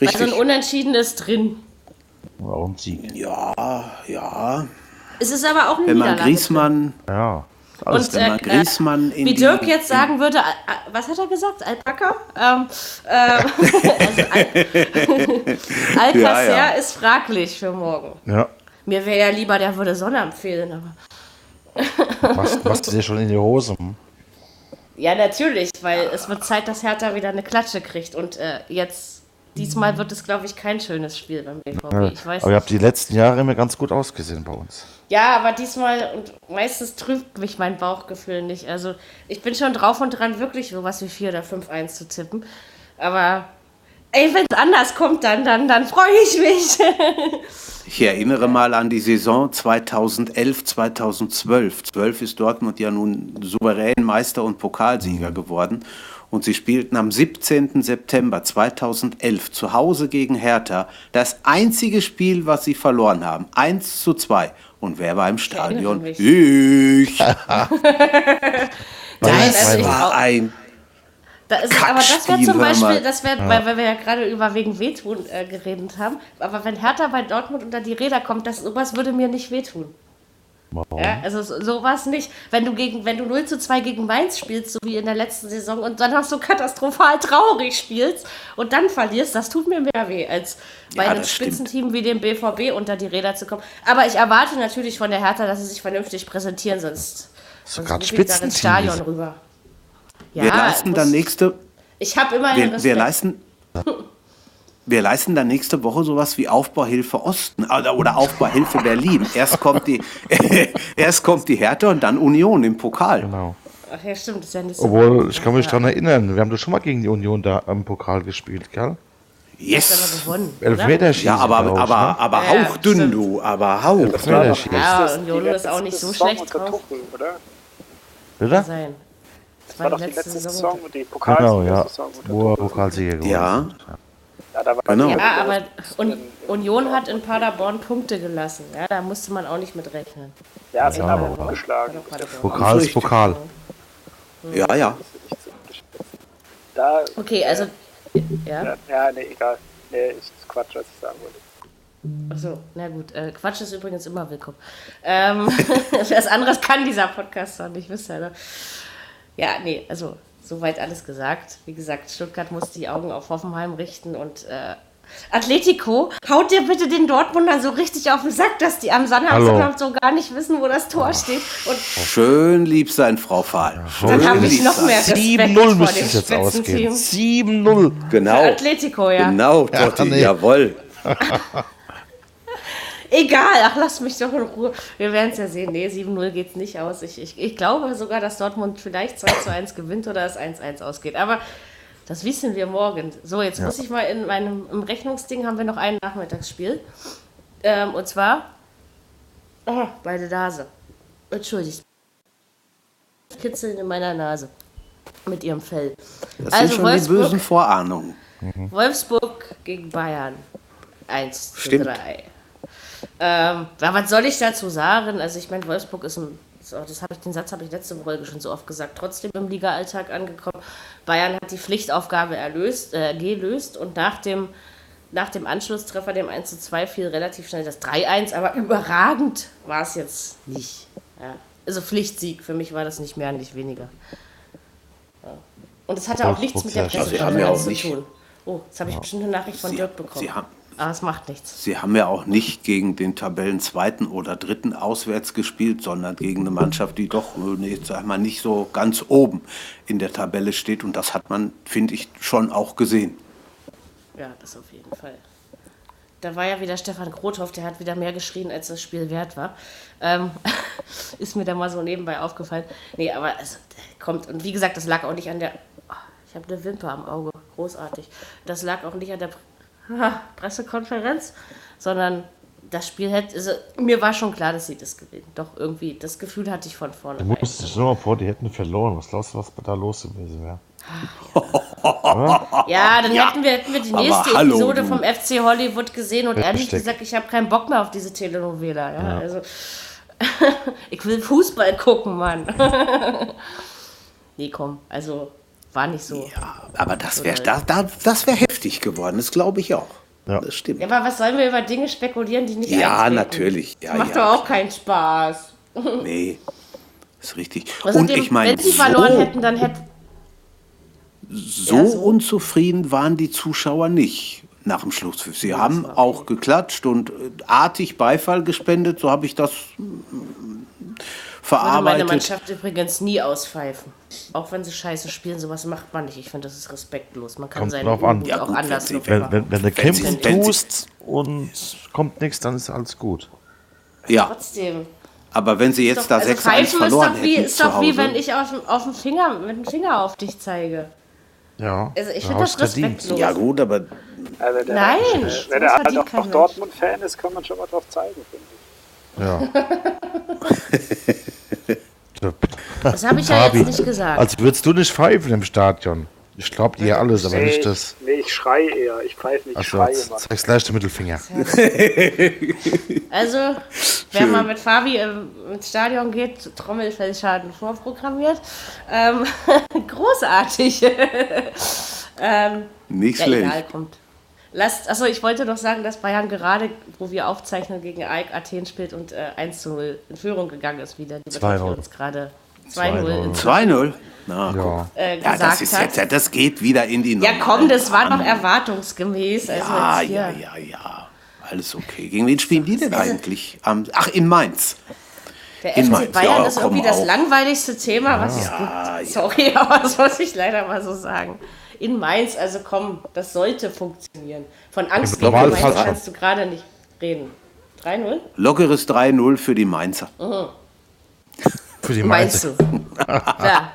also ein Richtig. Unentschieden ist drin. Warum Sieg? Ja, ja. Es ist aber auch ein Wenn man Griezmann, Ja. Und, wenn man äh, Griezmann in Wie die, Dirk jetzt sagen würde, Al- Al- was hat er gesagt? Alpaka? Ähm, also Al Alcacer Ja, ja. ist fraglich für morgen. Ja. Mir wäre ja lieber, der würde Sonne empfehlen, aber. Was, was dir schon in die Hose? Ja, natürlich, weil es wird Zeit, dass Hertha wieder eine Klatsche kriegt. Und äh, jetzt, diesmal wird es, glaube ich, kein schönes Spiel beim BVB. Ich weiß Aber ihr habt die letzten Jahre immer ganz gut ausgesehen bei uns. Ja, aber diesmal und meistens trübt mich mein Bauchgefühl nicht. Also ich bin schon drauf und dran, wirklich sowas wie 4 oder 5-1 zu tippen. Aber ey, wenn es anders kommt, dann, dann, dann freue ich mich. Ich erinnere mal an die Saison 2011, 2012. 12 ist Dortmund ja nun souverän Meister und Pokalsieger geworden. Und sie spielten am 17. September 2011 zu Hause gegen Hertha das einzige Spiel, was sie verloren haben. 1 zu 2. Und wer war im Stadion? mich. Ich. Das also ich war auch- ein Da ist, aber das wäre zum Beispiel, das wäre, weil, weil wir ja gerade über wegen Wehtun äh, geredet haben. Aber wenn Hertha bei Dortmund unter die Räder kommt, das, sowas würde mir nicht wehtun. Warum? Ja, also so- sowas nicht. Wenn du gegen, wenn du 0 zu 2 gegen Mainz spielst, so wie in der letzten Saison, und dann hast du katastrophal traurig spielst und dann verlierst, das tut mir mehr weh, als bei Ja, einem das stimmt. Spitzenteam wie dem BVB unter die Räder zu kommen. Aber ich erwarte natürlich von der Hertha, dass sie sich vernünftig präsentieren, sonst, sonst ich da ins Spitzenteam Stadion rüber. Ja, wir leisten dann nächste, ich habe immerhin wir, Respekt. wir leisten, wir leisten dann nächste Woche sowas wie Aufbauhilfe Osten oder, oder Aufbauhilfe Berlin. Erst kommt die, erst kommt die Hertha und dann Union im Pokal. Genau. Ach ja, stimmt, ist ja nicht so. Obwohl, ich kann mich daran erinnern, wir haben doch schon mal gegen die Union da im Pokal gespielt, gell? aber Yes. Elfmeterschießen. Ja, aber, ich, aber, ne? aber Ja, hauchdünn, du, aber hauch. Elfmeterschießen. Ja, Das Union ist auch nicht so schlecht drauf. Tuchel, oder? Bitte? sein. Das War doch die letzte Saison, die Pokal Genau, ja. Saison Wo er. Pokalsieger geworden Ja, ist. Ja, da war Genau. Ja, aber Un Union hat in Paderborn Punkte gelassen. Ja, da musste man auch nicht mit rechnen. Ja, sie Ja, haben aber- aber geschlagen. Paderborn. Pokal ist. Pokal. ja, ja. Unterschätzen. Da, Okay, also. Ja. ja, ja, nee, egal. Nee, ich Quatsch, was ich sagen wollte. Achso, na gut. Äh, Quatsch ist übrigens immer willkommen. Ähm, was anderes kann dieser Podcast doch nicht, wisst ihr, ne? Ja, nee, also soweit alles gesagt. Wie gesagt, Stuttgart muss die Augen auf Hoffenheim richten und äh, Atletico, haut dir bitte den Dortmundern so richtig auf den Sack, dass die am. Sonnabend so gar nicht wissen, wo das Tor steht. Und Schön lieb sein, Frau Fahl. dann habe Schön ich noch mehr Respekt 7-0 vor müsste dem es jetzt ausgehen. Spitzenteam. 7-0. Genau, Atletico, ja. genau, Totti, nee. jawohl. Egal, ach, lass mich doch in Ruhe. Wir werden es ja sehen. Nee, 7-0 geht es nicht aus. Ich, ich, ich glaube sogar, dass Dortmund vielleicht 2 zu 1 gewinnt oder es 1-1 ausgeht. Aber das wissen wir morgen. So, jetzt muss ich mal in meinem im Rechnungsding haben wir noch ein Nachmittagsspiel. Ähm, und zwar oh, meine Nase. Entschuldigt. Kitzeln in meiner Nase. Mit ihrem Fell. Das Also sind schon die Wolfsburg- bösen Vorahnungen. Wolfsburg gegen Bayern. 1 zu Stimmt. 3. Ähm, ja, was soll ich dazu sagen? Also ich meine, Wolfsburg ist ein, so, das habe ich, den Satz habe ich letzte Folge schon so oft gesagt, trotzdem im Liga-Alltag angekommen. Bayern hat die Pflichtaufgabe erlöst, äh, gelöst und nach dem, nach dem Anschlusstreffer, dem 1 zu 2, fiel relativ schnell das 3-1, aber überragend war es jetzt nicht. Ja. Also Pflichtsieg, für mich war das nicht mehr, nicht weniger. Ja. Und es hatte auch nichts mit der. Also, ja Pressekonferenz auch zu tun. Oh, jetzt habe ich bestimmt eine Nachricht von Sie- Dirk bekommen. Sie haben- Aber es macht nichts. Sie haben ja auch nicht gegen den Tabellenzweiten oder Dritten auswärts gespielt, sondern gegen eine Mannschaft, die doch, äh, nee, sag mal, nicht so ganz oben in der Tabelle steht. Und das hat man, finde ich, schon auch gesehen. Ja, das auf jeden Fall. Da war ja wieder Stefan Grothoff, der hat wieder mehr geschrien, als das Spiel wert war. Ähm, ist mir da mal so nebenbei aufgefallen. Nee, aber es kommt, und wie gesagt, das lag auch nicht an der. Oh, ich habe eine Wimper am Auge, großartig. Das lag auch nicht an der Pressekonferenz, sondern das Spiel hätte. Also, mir war schon klar, dass sie das gewinnen. Doch irgendwie, das Gefühl hatte ich von vorne. Du musst dich nur mal vor, die hätten verloren. Was glaubst du, was da los gewesen wäre? Ja, dann hätten, wir, hätten wir die nächste hallo, Episode du. vom FC Hollywood gesehen und ehrlich Richtig. gesagt, ich habe keinen Bock mehr auf diese Telenovela. Ja? Also, ich will Fußball gucken, Mann. nee, komm, also war nicht so. Ja, aber das wäre da, da, das wär heftig geworden, das glaube ich auch. Ja. Das stimmt. Ja, aber was sollen wir über Dinge spekulieren, die nicht Ja, eintreten? natürlich. Ja, das macht ja, doch auch keinen Spaß. Nee, ist richtig. Außerdem, Und ich meine, wenn sie verloren so, hätten, dann hätte. so, Ja, so. unzufrieden waren die Zuschauer nicht nach dem Schlusspfiff. Sie haben auch geklatscht und äh, artig Beifall gespendet, so habe ich das mm, Würde meine verarbeitet. Mannschaft übrigens nie auspfeifen. Auch wenn sie scheiße spielen, sowas macht man nicht. Ich finde, das ist respektlos. Man kann Kommt seine drauf an. Unmut Ja, auch gut, anders wenn Wenn, machen. wenn, wenn du kämpfen tust und kommt nichts, dann ist alles gut. ja, Trotzdem. aber wenn sie jetzt Doch, da also 6-1 pfeifen ist verloren doch wie, hätten ist doch wie wenn ich auf, dem- auf dem Finger, mit dem Finger auf dich zeige. Ja, Also ich finde das respektlos. ja gut, aber Also der, Nein, wenn er halt auch Mensch. Dortmund-Fan ist, kann man schon mal drauf zeigen, finde ich. Ja. Das habe ich ja Fabi, jetzt nicht gesagt. Als würdest du nicht pfeifen im Stadion. Ich glaube dir alles, aber Nee, nicht das. nee, ich schreie eher. Ich pfeife nicht, ich schreie jetzt immer. zeigst gleich den Mittelfinger. Also, wer mal mit Fabi ähm, ins Stadion geht, Trommelfellschaden vorprogrammiert. Ähm, großartig. ähm, nicht ja, schlecht. egal, kommt. Lasst, achso, ich wollte noch sagen, dass Bayern gerade, wo wir aufzeichnen, gegen AEK Athen spielt und äh, 1 zu 0 in Führung gegangen ist wieder. Die 2-0. Betrifft uns gerade 2-0 in 2-0? Na, guck. Ja. äh, Ja, das ist jetzt, ja, das geht wieder in die ja, komm, das war doch Bahnen. erwartungsgemäß. Also Ja, ja, ja, ja. Alles okay. Gegen wen spielen die denn eigentlich? Am, ach, in Mainz. Der In FC Mainz, Bayern ja, ist irgendwie das auch. langweiligste Thema, was es Ja, gibt. Sorry, aber das muss ich leider mal so sagen. In Mainz, also komm, das sollte funktionieren. Von Angst Normalfall Mainz kannst du gerade nicht reden. 3-0? Lockeres 3-0 für die Mainzer. Für die Meinst Mainz. du? Klar.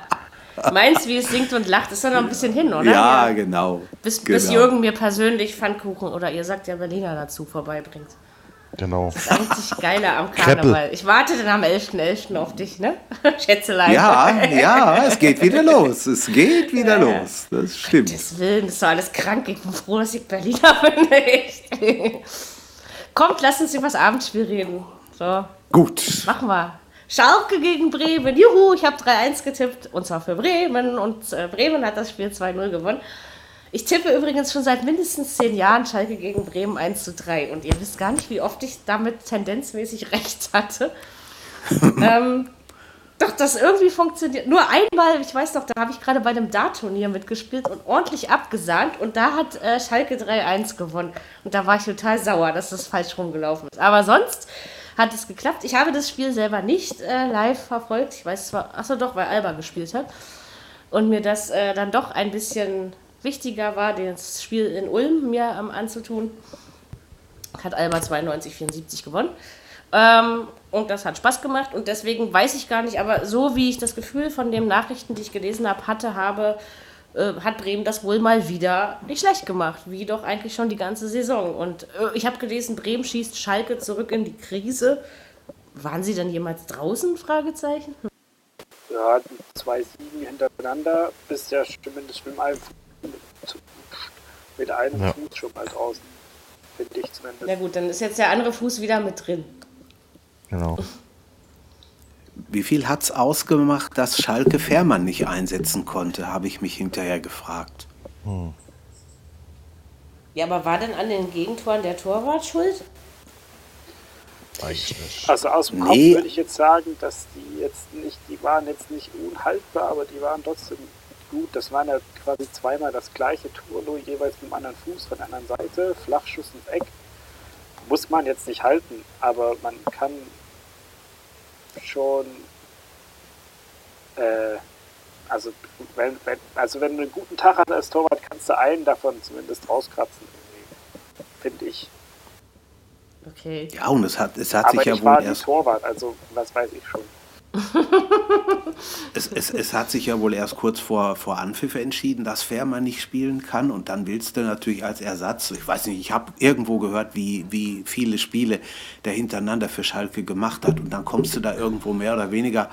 Mainz, wie es singt und lacht, ist doch noch ein bisschen hin, oder? Ja, genau. Bis, genau. bis Jürgen mir persönlich Pfannkuchen oder ihr sagt ja Berliner dazu vorbeibringt. Genau. Eigentlich geiler am. Karneval. Ich warte dann am 11.11. auf dich, ne? Schätzelein. Ja, ja, es geht wieder los. Es geht wieder los. Das stimmt. Gottes Willen, das ist doch alles krank. Ich bin froh, dass ich Berliner bin. Echt. Kommt, lass uns über das Abendspiel reden. So, Gut. machen wir. Schalke gegen Bremen. Juhu, ich habe 3-1 getippt. Und zwar für Bremen. Und äh, Bremen hat das Spiel 2-0 gewonnen. Ich tippe übrigens schon seit mindestens zehn Jahren Schalke gegen Bremen 1 zu 3. Und ihr wisst gar nicht, wie oft ich damit tendenzmäßig recht hatte. ähm, doch, das irgendwie funktioniert. Nur einmal, ich weiß noch, da habe ich gerade bei einem Dart-Turnier mitgespielt und ordentlich abgesahnt. Und da hat äh, Schalke 3-1 gewonnen. Und da war ich total sauer, dass das falsch rumgelaufen ist. Aber sonst hat es geklappt. Ich habe das Spiel selber nicht äh, live verfolgt. Ich weiß zwar, achso doch, weil Alba gespielt hat. Und mir das äh, dann doch ein bisschen wichtiger war, das Spiel in Ulm mir ähm, anzutun. Hat Alba 92-74 gewonnen. Ähm, und das hat Spaß gemacht und deswegen weiß ich gar nicht, aber so wie ich das Gefühl von den Nachrichten, die ich gelesen habe, hatte, habe, äh, hat Bremen das wohl mal wieder nicht schlecht gemacht, wie doch eigentlich schon die ganze Saison. Und äh, ich habe gelesen, Bremen schießt Schalke zurück in die Krise. Waren sie denn jemals draußen? Fragezeichen. Ja, zwei Siegen hintereinander, bist ja zumindest mit einem, mit einem Ja. Fuß schon mal draußen. Finde ich zumindest. Na gut, dann ist jetzt der andere Fuß wieder mit drin. Genau. Wie viel hat es ausgemacht, dass Schalke Fährmann nicht einsetzen konnte, habe ich mich hinterher gefragt. Ja, aber war denn an den Gegentoren der Torwart schuld? Also aus dem Nee. Kopf würde ich jetzt sagen, dass die jetzt nicht, die waren jetzt nicht unhaltbar, aber die waren trotzdem gut. Das waren ja quasi zweimal das gleiche Tor, nur jeweils mit dem anderen Fuß von der anderen Seite, Flachschuss ins Eck. Muss man jetzt nicht halten, aber man kann schon äh, also wenn, wenn, also wenn du einen guten Tag hast als Torwart, kannst du einen davon zumindest rauskratzen, finde ich. Okay. Ja, und es hat, es hat Aber sich ja ich war wohl erst Torwart, also was weiß ich schon. Es, es, es hat sich ja wohl erst kurz vor, vor Anpfiff entschieden, dass Fährmann nicht spielen kann. Und dann willst du natürlich als Ersatz, ich weiß nicht, ich habe irgendwo gehört, wie, wie viele Spiele der hintereinander für Schalke gemacht hat. Und dann kommst du da irgendwo mehr oder weniger,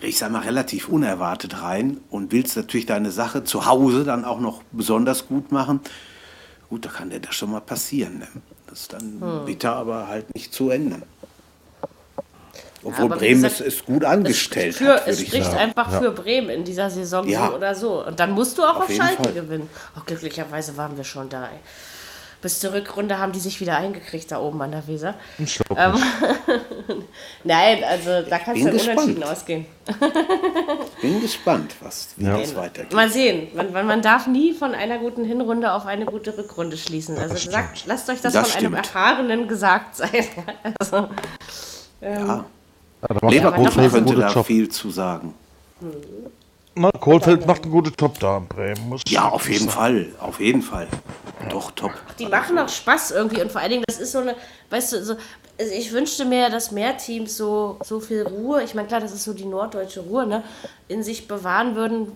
ich sag mal, relativ unerwartet rein und willst natürlich deine Sache zu Hause dann auch noch besonders gut machen. Gut, da kann dir das schon mal passieren. Ne? Das ist dann bitter, aber halt nicht zu ändern. Obwohl aber wie Bremen gesagt, es, es gut angestellt für, hat, es würde ich spricht sagen. einfach für Bremen in dieser Saison Ja. so oder so. Und dann musst du auch Auf auf, Schalke Fall. gewinnen. Auch glücklicherweise waren wir schon da. Ey. Bis zur Rückrunde haben die sich wieder eingekriegt da oben an der Weser. Ähm. Nein, also da kannst du gespannt. unentschieden ausgehen. Bin gespannt, was, wie Ja. das weitergeht. Mal sehen. Man, man, darf nie von einer guten Hinrunde auf eine gute Rückrunde schließen. Also sagt, lasst euch das, Das von einem stimmt. Erfahrenen gesagt sein. Also, Ja. Ja, da macht Leverkusen könnte da Job. viel zu sagen. Na, Kohlfeld macht einen guten Job da in Bremen. Muss Ja, auf jeden sagen. Fall. Auf jeden Fall. Doch, top. die machen auch Spaß irgendwie und vor allen Dingen, das ist so eine, weißt du, so, also ich wünschte mir, dass mehr Teams so, so viel Ruhe, ich meine, klar, das ist so die norddeutsche Ruhe, ne, in sich bewahren würden,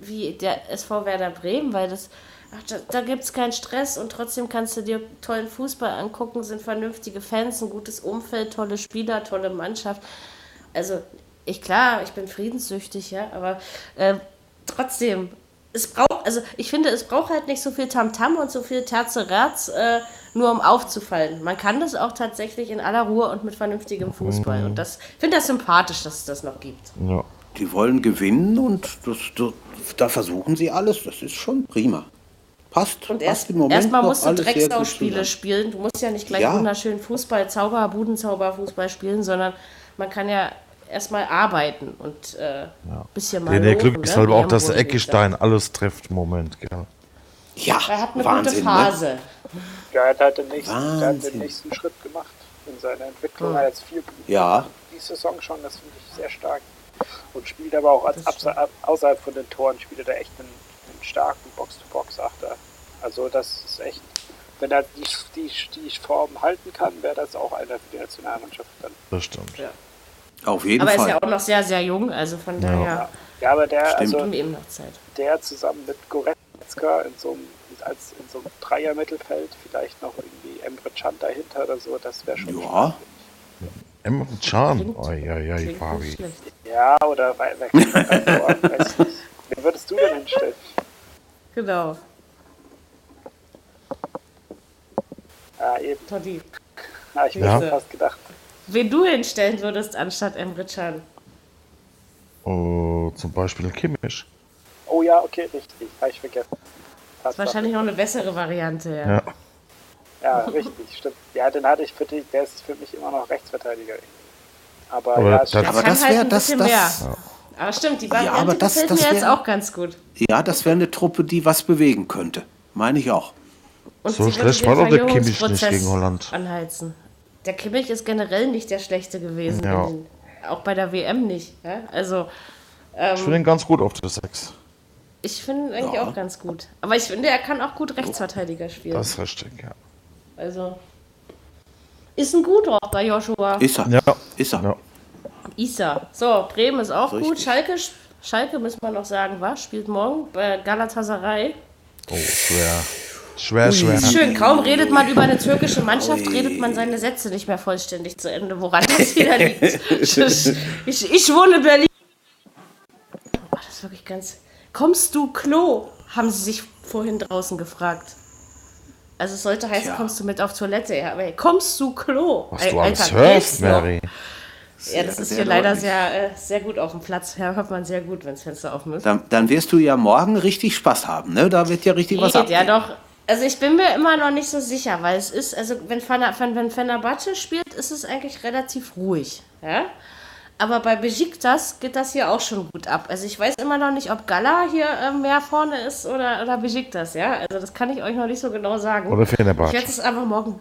wie der SV Werder Bremen, weil das, ach, da, da gibt es keinen Stress und trotzdem kannst du dir tollen Fußball angucken, sind vernünftige Fans, ein gutes Umfeld, tolle Spieler, tolle Mannschaft. Also, ich klar, ich bin friedenssüchtig, ja, aber äh, trotzdem, es braucht, also ich finde, es braucht halt nicht so viel Tamtam und so viel Terzeratz, äh, nur um aufzufallen. Man kann das auch tatsächlich in aller Ruhe und mit vernünftigem Fußball. Und das ich finde das sympathisch, dass es das noch gibt. Ja. Die wollen gewinnen und das, das, da versuchen sie alles. Das ist schon prima. Passt. Und passt erst, Moment erstmal musst du Drecksau-Spiele spielen. Du musst ja nicht gleich Ja. wunderschön Fußball, Zauber, Budenzauber-Fußball spielen, sondern man kann ja erstmal arbeiten und äh, ein bisschen mal Der, der Glück ist ne, halt wie auch, dass Eckestein alles trifft im Moment. Gell. Ja. Er hat eine Wahnsinn, gute Phase. Ne? Ja, er hat halt den nächsten, hat den nächsten Schritt gemacht in seiner Entwicklung. Er hat jetzt vier Punkte Ja. die Saison schon, das finde ich sehr stark. Und spielt aber auch als außerhalb von den Toren, spielt er da echt einen, einen starken Box-to-Box-Achter. Also das ist echt, wenn er die, die, die Form halten kann, wäre das auch einer für die Nationalmannschaft dann. Das stimmt. Auf jeden Aber er ist Fall. ja auch noch sehr, sehr jung, also von daher Ja, aber der, Stimmt. also eben noch Zeit. der zusammen mit Goretzka in so einem, als in so einem Dreier-Mittelfeld, vielleicht noch irgendwie Emre Can dahinter oder so, das wäre schon Ja. Emre Can. Klingt- Oi, oi, Fabi. Ja, oder wer, wer, wer, weiß ich nicht. Wen würdest du denn hinstellen? Genau, Ah, eben. Totti. Ah, ich Ja. hätte fast gedacht. Wen du hinstellen würdest anstatt Emre Can. Oh, zum Beispiel ein Kimmich. Oh ja, okay, richtig. Habe ich vergessen. Das ist wahrscheinlich noch eine bessere Variante, ja. Ja. Ja, richtig, stimmt. Ja, den hatte ich für dich, der ist für mich immer noch Rechtsverteidiger. Aber, Aber ja, das- stimmt. Aber das halt wäre ein das, bisschen das, mehr. Aber stimmt, die Variante aber das- gefällt das mir jetzt wär- auch ganz gut. ja, das wäre eine Truppe, die was bewegen könnte. Meine ich auch. Und So sie schlecht war doch der Kimmich nicht gegen Holland. Anheizen. Der Kimmich ist generell nicht der Schlechte gewesen. Ja. den- Auch bei der WM nicht. Ja? Also, Ich finde ihn ganz gut auf der 6. ich finde ihn eigentlich Ja. auch ganz gut. Aber ich finde, er kann auch gut Rechtsverteidiger spielen. Das ist richtig, ja. Also, ist ein guter, der Joshua. Ist er. Ja. Ist er. Ja. Isa. So, Bremen ist auch Richtig. gut. Schalke, Schalke müssen wir noch sagen, was? Spielt morgen bei Galatasaray. Oh, schwer. Schwer, schwer. Schön, kaum redet man über eine türkische Mannschaft, redet man seine Sätze nicht mehr vollständig zu Ende, woran das wieder liegt. Ich, ich, ich wohne in Berlin. Oh, das ist wirklich ganz. Kommst du Klo? Haben sie sich vorhin draußen gefragt. Also es sollte heißen, Tja. kommst du mit auf Toilette? Ja, aber ey, kommst du Klo? Was Ey, du alles Alter, hörst, geht's noch? Mary. Ja, das ist sehr hier leider sehr, äh, sehr gut auf dem Platz. Ja, hört man sehr gut, wenn das Fenster offen ist. Dann, dann wirst du ja morgen richtig Spaß haben, ne? Da wird ja richtig was Geht, ja abgehen. doch. Also ich bin mir immer noch nicht so sicher, weil es ist, also wenn, Fener, wenn, wenn Fenerbahce spielt, ist es eigentlich relativ ruhig. Ja? Aber bei Besiktas geht das hier auch schon gut ab. Also ich weiß immer noch nicht, ob Gala hier äh, mehr vorne ist oder, oder Besiktas, ja. Also das kann ich euch noch nicht so genau sagen. Oder Ich Fenerbahce. werde es aber morgen.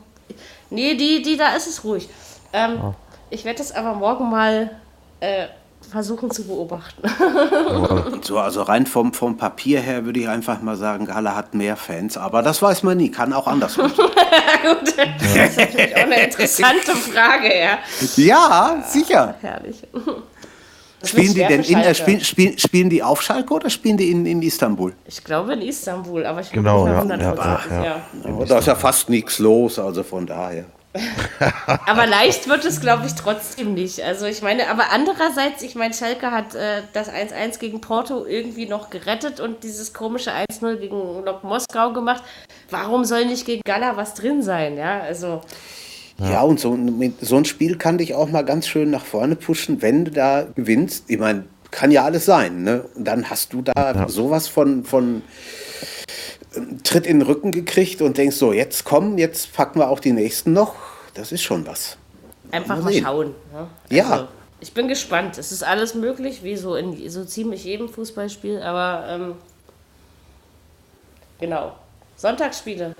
Nee, die, die da ist es ruhig. Ähm, Ah. Ich werde es aber morgen mal äh, versuchen zu beobachten. So, also rein vom, vom Papier her würde ich einfach mal sagen, Gala hat mehr Fans, aber das weiß man nie, kann auch andersrum. sein. gut, das ist natürlich auch eine interessante Frage, ja. ja, sicher. Herrlich. Das Spielen die denn in, äh, spielen, spielen, spielen die auf Schalke oder spielen die in, in Istanbul? Ich glaube in Istanbul, aber ich bin Genau, nicht ja, mehr ja, hundertprozentig ja, ja. Oh, da ist ja fast nichts los, also von daher. Aber leicht wird es, glaube ich, trotzdem nicht. Also ich meine, aber andererseits, ich meine, Schalke hat äh, das 1-1 gegen Porto irgendwie noch gerettet und dieses komische 1-0 gegen Lok Moskau gemacht. Warum soll nicht gegen Gala was drin sein? Ja, also Ja, und so, mit, so ein Spiel kann dich auch mal ganz schön nach vorne pushen, wenn du da gewinnst. Ich meine, kann ja alles sein, ne? Und dann hast du da sowas von, von ähm, Tritt in den Rücken gekriegt und denkst so, jetzt komm, jetzt packen wir auch die nächsten noch. Das ist schon was. Einfach Mal mal schauen. Ne? Ja. Also, ich bin gespannt. Es ist alles möglich, wie so in so ziemlich jedem Fußballspiel, aber ähm, genau. Sonntagsspiele.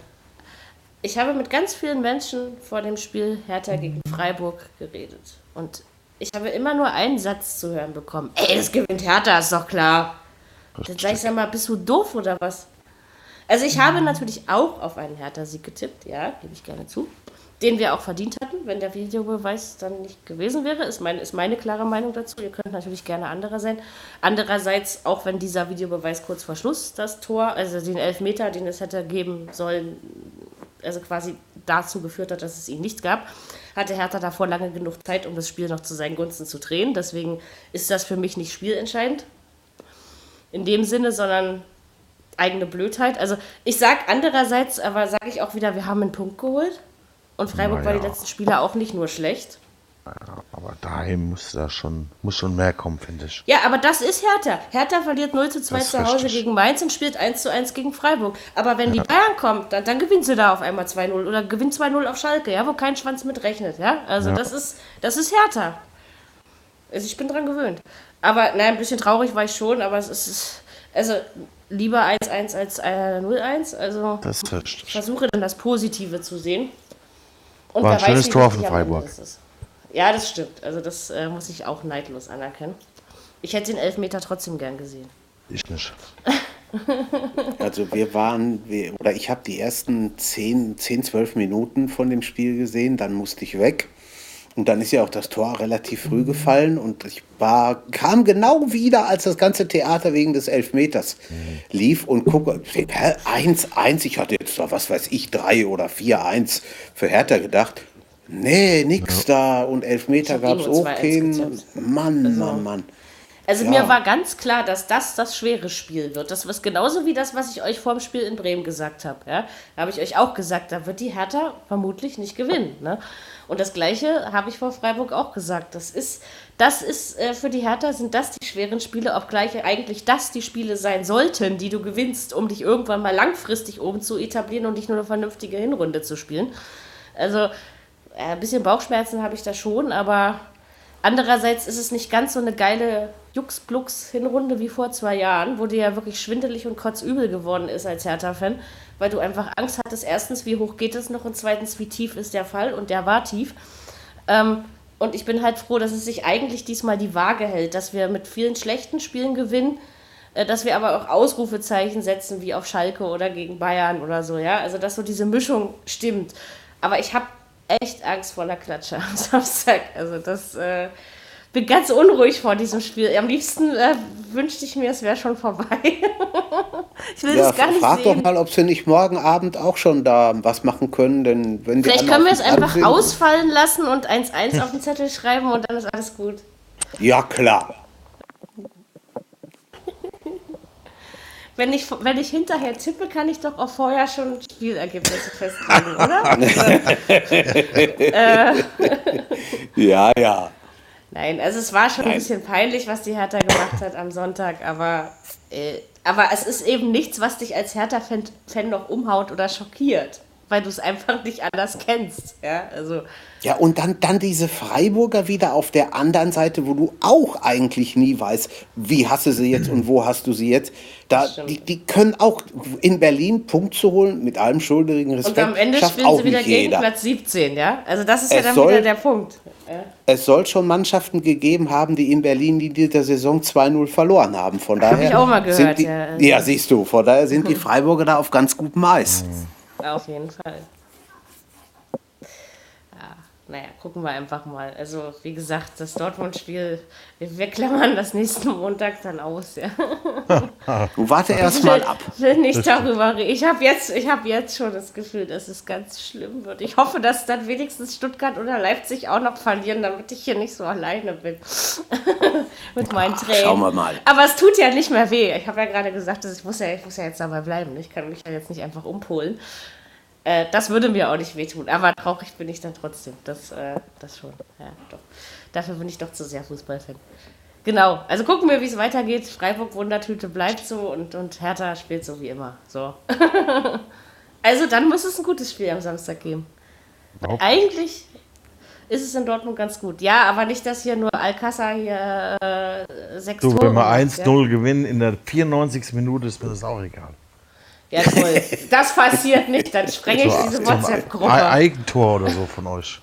Ich habe mit ganz vielen Menschen vor dem Spiel Hertha gegen Freiburg geredet. Und ich habe immer nur einen Satz zu hören bekommen. Ey, das gewinnt Hertha, ist doch klar. Dann sag ich sag mal, bist du doof oder was? Also ich habe natürlich auch auf einen Hertha-Sieg getippt, ja, gebe ich gerne zu. Den wir auch verdient hatten, wenn der Videobeweis dann nicht gewesen wäre, ist, mein, ist meine klare Meinung dazu. Ihr könnt natürlich gerne anderer sein. Andererseits, auch wenn dieser Videobeweis kurz vor Schluss das Tor, also den Elfmeter, den es hätte geben sollen, also quasi dazu geführt hat, dass es ihn nicht gab, hatte Hertha davor lange genug Zeit, um das Spiel noch zu seinen Gunsten zu drehen. Deswegen ist das für mich nicht spielentscheidend in dem Sinne, sondern eigene Blödheit. Also ich sag andererseits, aber sage ich auch wieder, wir haben einen Punkt geholt. Und Freiburg war die Naja. letzten Spiele auch nicht nur schlecht. Aber daheim muss da schon, muss schon mehr kommen, finde ich. Ja, aber das ist Hertha. Hertha verliert 0 zu 2 Das ist zu Hause richtig. gegen Mainz und spielt 1 zu 1 gegen Freiburg. Aber wenn die Bayern kommt, dann, dann gewinnt sie da auf einmal 2-0 oder gewinnt 2-0 auf Schalke, ja, wo kein Schwanz mitrechnet, ja. Also Ja. das ist, das ist Hertha. Also ich bin dran gewöhnt. Aber nein, ein bisschen traurig war ich schon, aber es ist, also lieber 1-1 als äh, 0-1. Also Das versuche dann das Positive zu sehen. Und War ein schönes wie Tor von Freiburg. Ja, das stimmt. Also das äh, muss ich auch neidlos anerkennen. Ich hätte den Elfmeter trotzdem gern gesehen. Ich nicht. Also wir waren, wir, oder ich habe die ersten 10, 10, 12 Minuten von dem Spiel gesehen, dann musste ich weg. Und dann ist ja auch das Tor relativ früh gefallen und ich war, kam genau wieder, als das ganze Theater wegen des Elfmeters lief und gucke, hä, 1-1, ich hatte jetzt da, was weiß ich, 3 oder 4-1 für Hertha gedacht. Nee, nix da und Elfmeter gab es nur auch 2-1 keinen. Mann, Mann, Mann. Also Ja. mir war ganz klar, dass das das schwere Spiel wird. Das ist genauso wie das, was ich euch vor dem Spiel in Bremen gesagt habe. Ja? Da habe ich euch auch gesagt, da wird die Hertha vermutlich nicht gewinnen. Ne? Und das Gleiche habe ich vor Freiburg auch gesagt. Das ist, das ist äh, für die Hertha sind das die schweren Spiele, obgleich eigentlich das die Spiele sein sollten, die du gewinnst, um dich irgendwann mal langfristig oben zu etablieren und nicht nur eine vernünftige Hinrunde zu spielen. Also äh, ein bisschen Bauchschmerzen habe ich da schon, aber andererseits ist es nicht ganz so eine geile Jux-Blux-Hinrunde wie vor zwei Jahren, wo dir ja wirklich schwindelig und kotzübel geworden ist als Hertha-Fan, weil du einfach Angst hattest, erstens, wie hoch geht es noch und zweitens, wie tief ist der Fall und der war tief. Ähm, und ich bin halt froh, dass es sich eigentlich diesmal die Waage hält, dass wir mit vielen schlechten Spielen gewinnen, äh, dass wir aber auch Ausrufezeichen setzen, wie auf Schalke oder gegen Bayern oder so, ja. Also, dass so diese Mischung stimmt. Aber ich habe echt Angst vor der Klatsche am Samstag. Also, das äh, bin ganz unruhig vor diesem Spiel. Am liebsten äh, wünschte ich mir, es wäre schon vorbei. ich will Ja, das gar nicht frag sehen. doch mal, ob sie nicht morgen Abend auch schon da was machen können, denn wenn Vielleicht können wir es einfach sind- ausfallen lassen und 1-1 auf den Zettel schreiben und dann ist alles gut. Ja, klar. Wenn ich, wenn ich hinterher tippe, kann ich doch auch vorher schon Spielergebnisse festlegen, oder? Ja, ja. Nein, also es war schon ein bisschen peinlich, was die Hertha gemacht hat am Sonntag, aber, äh, aber es ist eben nichts, was dich als Hertha-Fan Fan noch umhaut oder schockiert, weil du es einfach nicht anders kennst. Ja, also Ja, und dann, dann diese Freiburger wieder auf der anderen Seite, wo du auch eigentlich nie weißt, wie hast du sie jetzt und wo hast du sie jetzt. Da, die, die können auch in Berlin Punkt zu holen, mit allem schuldigen Respekt. und am Ende schafft spielen auch sie wieder gegen jeder. Platz 17, ja? Also das ist ja Es dann soll- wieder der Punkt. Ja. Es soll schon Mannschaften gegeben haben, die in Berlin in dieser Saison 2-0 verloren haben. Von daher ich auch mal gehört, sind die, ja. ja. siehst du, von daher sind die Freiburger da auf ganz gutem Eis. Auf jeden Fall. Ja, naja, gucken wir einfach mal. Also, wie gesagt, das Dortmund-Spiel, wir, klammern das nächsten Montag dann aus. Ja. Du warte erst Ich mal ab. will nicht darüber reden. Ich habe jetzt, ich hab jetzt schon das Gefühl, dass es ganz schlimm wird. Ich hoffe, dass dann wenigstens Stuttgart oder Leipzig auch noch verlieren, damit ich hier nicht so alleine bin. Mit meinen Tränen. schauen wir mal. Aber es tut ja nicht mehr weh. Ich habe ja gerade gesagt, dass ich muss ja, ich muss ja jetzt dabei bleiben. Ich kann mich ja jetzt nicht einfach umpolen. Äh, das würde mir auch nicht wehtun, aber traurig bin ich dann trotzdem. Das, äh, das schon. Ja, doch. Dafür bin ich doch zu sehr Fußballfan. Genau, also gucken wir, wie es weitergeht. Freiburg Wundertüte bleibt so und, und Hertha spielt so wie immer. So. also dann muss es ein gutes Spiel am Samstag geben. Überhaupt Eigentlich ist es in Dortmund ganz gut. Ja, aber nicht, dass hier nur Alcázar hier äh, sechs Du, Tore wenn wir macht, 1-0 gewinnen in der 94. Minute, ist mir das auch egal. Ja, ja toll. Das passiert nicht, dann sprenge ich diese WhatsApp-Gruppe. Eigentor oder so von euch.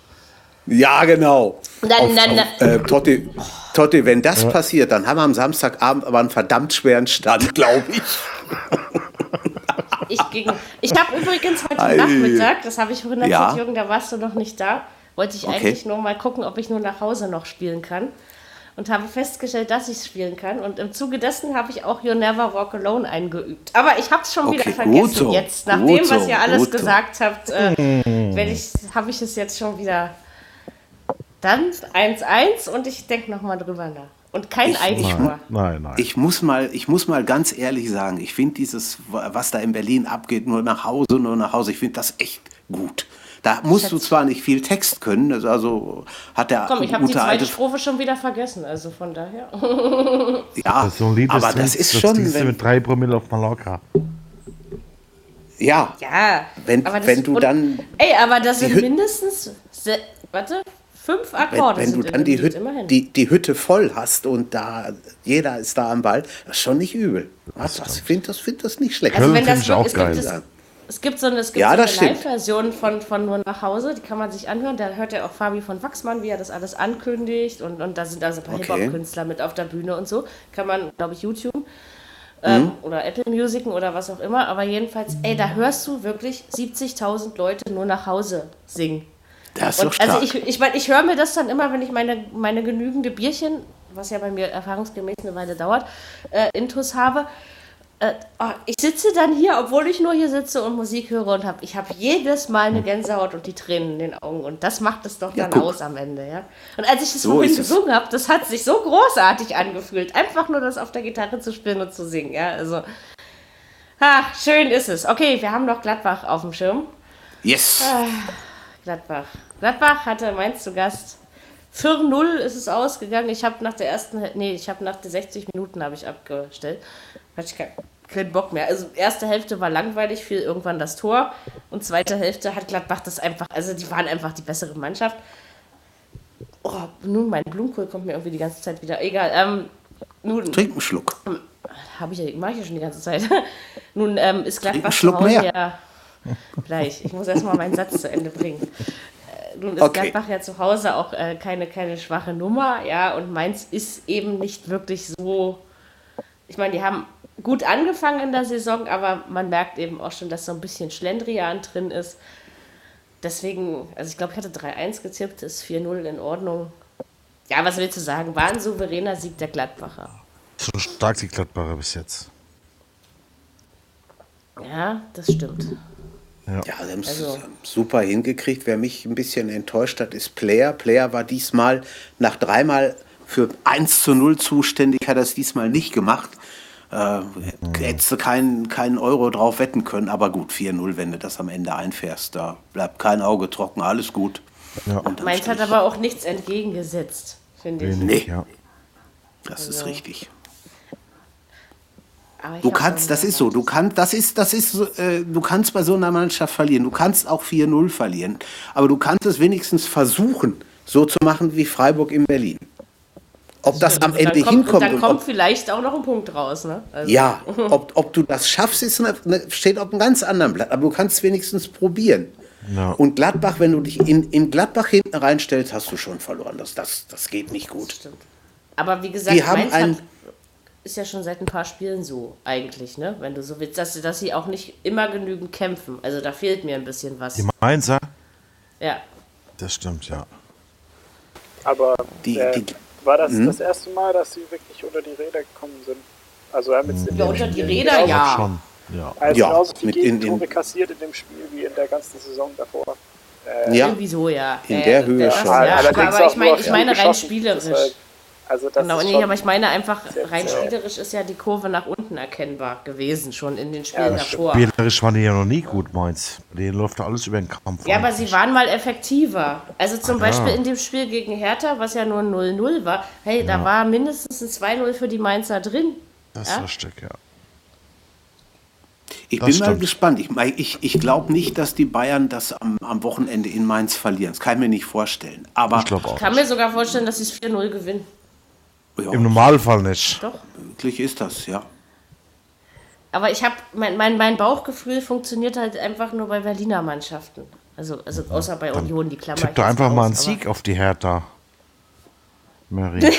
Ja, genau. Dann- auf, dann- auf, äh, Totti, Totti, wenn das passiert, dann haben wir am Samstagabend aber einen verdammt schweren Stand, glaube ich. Ich, ging- ich habe übrigens heute Ei. Nachmittag, das habe ich vorhin erzählt, Ja. Jürgen, da warst du noch nicht da, wollte ich Okay. eigentlich nur mal gucken, ob ich nur nach Hause noch spielen kann. Und habe festgestellt, dass ich spielen kann. Und im Zuge dessen habe ich auch You Never Walk Alone eingeübt. Aber ich habe es schon wieder Okay, vergessen gut so, jetzt. Nach gut dem, was ihr alles gut so. gesagt habt, äh, wenn ich, habe ich es jetzt schon wieder. Dann 1-1 und ich denke nochmal drüber nach. Und kein Eigentor. Nein, nein. Ich muss mal, ich muss mal ganz ehrlich sagen, ich finde dieses, was da in Berlin abgeht, nur nach Hause, nur nach Hause, ich finde das echt gut. Da musst du zwar nicht viel Text können, das also hat der Komm, ich habe die gute zweite Strophe schon wieder vergessen. Also von daher. ja, das ist so ein Lied, aber das trinkst- ist das schon, du wenn, mit drei Promille auf Mallorca. Ja, ja, Wenn- aber das, wenn du und- dann Ey, aber das sind mindestens. Se, warte, fünf wenn, Akkorde wenn du sind in dann die, Hüt, die, die Hütte voll hast und da jeder ist da am Ball, das ist schon nicht übel. Was, was, ich finde das, find das nicht schlecht. also Köln wenn das ich auch es geil. Gibt es, es gibt so eine, es gibt Ja, so eine. Live-Version von, von Nur nach Hause, die kann man sich anhören. Da hört ja auch Fabi von Wachsmann, wie er das alles ankündigt. Und, und da sind also ein paar Okay. Hip-Hop-Künstler mit auf der Bühne und so. Kann man, glaube ich, YouTube ähm, Mhm. oder Apple Music oder was auch immer. Aber jedenfalls, ey, da hörst du wirklich 70.000 Leute nur nach Hause singen. Das ist doch Und stark. also ich, ich, mein, ich höre mir das dann immer, wenn ich meine, meine genügende Bierchen, was ja bei mir erfahrungsgemäß eine Weile dauert, äh, Intus habe. Äh, oh, ich sitze dann hier, obwohl ich nur hier sitze und Musik höre und hab, ich habe jedes Mal eine Gänsehaut und die Tränen in den Augen. Und das macht es doch Hm. Ja, dann guck. aus am Ende. Ja? Und als ich das So vorhin gesungen habe, das hat sich so großartig angefühlt. Einfach nur das auf der Gitarre zu spielen und zu singen. Ja? Also, ach, schön ist es. Okay, wir haben noch Gladbach auf dem Schirm. yes. Ah. Gladbach. Gladbach hatte Mainz zu Gast. 4-0 ist es ausgegangen. Ich habe nach der ersten, nee, ich habe nach den 60 Minuten habe ich abgestellt. Hatte ich kein, keinen Bock mehr. Also erste Hälfte war langweilig, fiel irgendwann das Tor und zweite Hälfte hat Gladbach das einfach, also die waren einfach die bessere Mannschaft. Oh, nun mein Blumenkohl kommt mir irgendwie die ganze Zeit wieder. Egal. Ähm, nun Trink einen Schluck. habe ich ja, mache ich ja schon die ganze Zeit. Nun ähm, ist Gladbach Schluck zu Hause ja gleich. Ich muss erstmal meinen Satz zu Ende bringen. Äh, nun ist Okay. Gladbach ja zu Hause auch äh, keine, keine schwache Nummer, ja, und Mainz ist eben nicht wirklich so. Ich meine, die haben gut angefangen in der Saison, aber man merkt eben auch schon, dass so ein bisschen Schlendrian drin ist. Deswegen, also ich glaube, ich hatte 3-1 gezippt, ist 4-0 in Ordnung. Ja, was willst du sagen? War ein souveräner Sieg der Gladbacher. So stark die Gladbacher bis jetzt. Ja, das stimmt. Ja, sie haben es Also- super hingekriegt. Wer mich ein bisschen enttäuscht hat, ist Player. Player war diesmal nach dreimal für 1 zu 0 zuständig, hat er es diesmal nicht gemacht. Äh, hättest du keinen, keinen Euro drauf wetten können, aber gut, 4-0, wenn du das am Ende einfährst. Da bleibt kein Auge trocken, alles gut. Ja. Mainz hat aber auch nichts entgegengesetzt, finde ich. Nee. ja. Das ist richtig. Du kannst, das ist so, du kannst, das ist, das ist, so, äh, du kannst bei so einer Mannschaft verlieren. Du kannst auch 4-0 verlieren, aber du kannst es wenigstens versuchen, so zu machen wie Freiburg in Berlin. Ob das am Ende kommt, hinkommt Und dann und kommt ob, vielleicht auch noch ein Punkt raus, ne? Also, ja, ob, ob du das schaffst, ist eine, steht auf einem ganz anderen Blatt, aber du kannst wenigstens probieren. Ja. Und Gladbach, wenn du dich in, in Gladbach hinten reinstellst, hast du schon verloren. Das, das, das geht nicht gut. Stimmt. Aber wie gesagt, Die haben ein- hat, ist ja schon seit ein paar Spielen so, eigentlich, ne? Wenn du so willst, dass, sie- dass sie auch nicht immer genügend kämpfen. Also da fehlt mir ein bisschen was. Die Mainzer, Ja. das stimmt, ja. Aber Die- äh, die- war das Mhm. das erste Mal, dass sie wirklich unter die Räder gekommen sind? Also haben jetzt in Ja, unter die Räder, genauso- ja. Schon, ja. Also Ja, genauso viele mit in Gegentore kassiert in dem Spiel wie in der ganzen Saison davor. Äh, Ja, Irgendwie so, ja. In Ja, der Höhe das- schon. Ja, aber, ich meine, nur ich meine rein spielerisch. Also das Genau, ist nee, aber ich meine einfach, rein sehr- spielerisch ist ja die Kurve nach unten erkennbar gewesen, schon in den Spielen Ja, das davor. Spielerisch waren die ja noch nie gut, Mainz. Denen läuft da alles über den Kampf. Ja, aber sie waren mal effektiver. Also zum Ah, ja. Beispiel in dem Spiel gegen Hertha, was ja nur 0-0 war, hey, da war mindestens ein 2-0 für die Mainzer drin. Das Ja? ist richtig, ja. Ich Das bin mal stimmt. gespannt. Ich, ich, ich glaube nicht, dass die Bayern das am, am Wochenende in Mainz verlieren. Das kann ich mir nicht vorstellen. Aber Ich glaube auch. Ich kann mir sogar vorstellen, dass sie es 4-0 gewinnen. Ja, Im Normalfall nicht. Doch. möglich ist das, ja. Aber ich habe, mein, mein, mein Bauchgefühl funktioniert halt einfach nur bei Berliner Mannschaften. Also, also außer bei Union, die Klammer. Tipp doch einfach mal einen raus, Sieg auf die Hertha. Mary. Aber,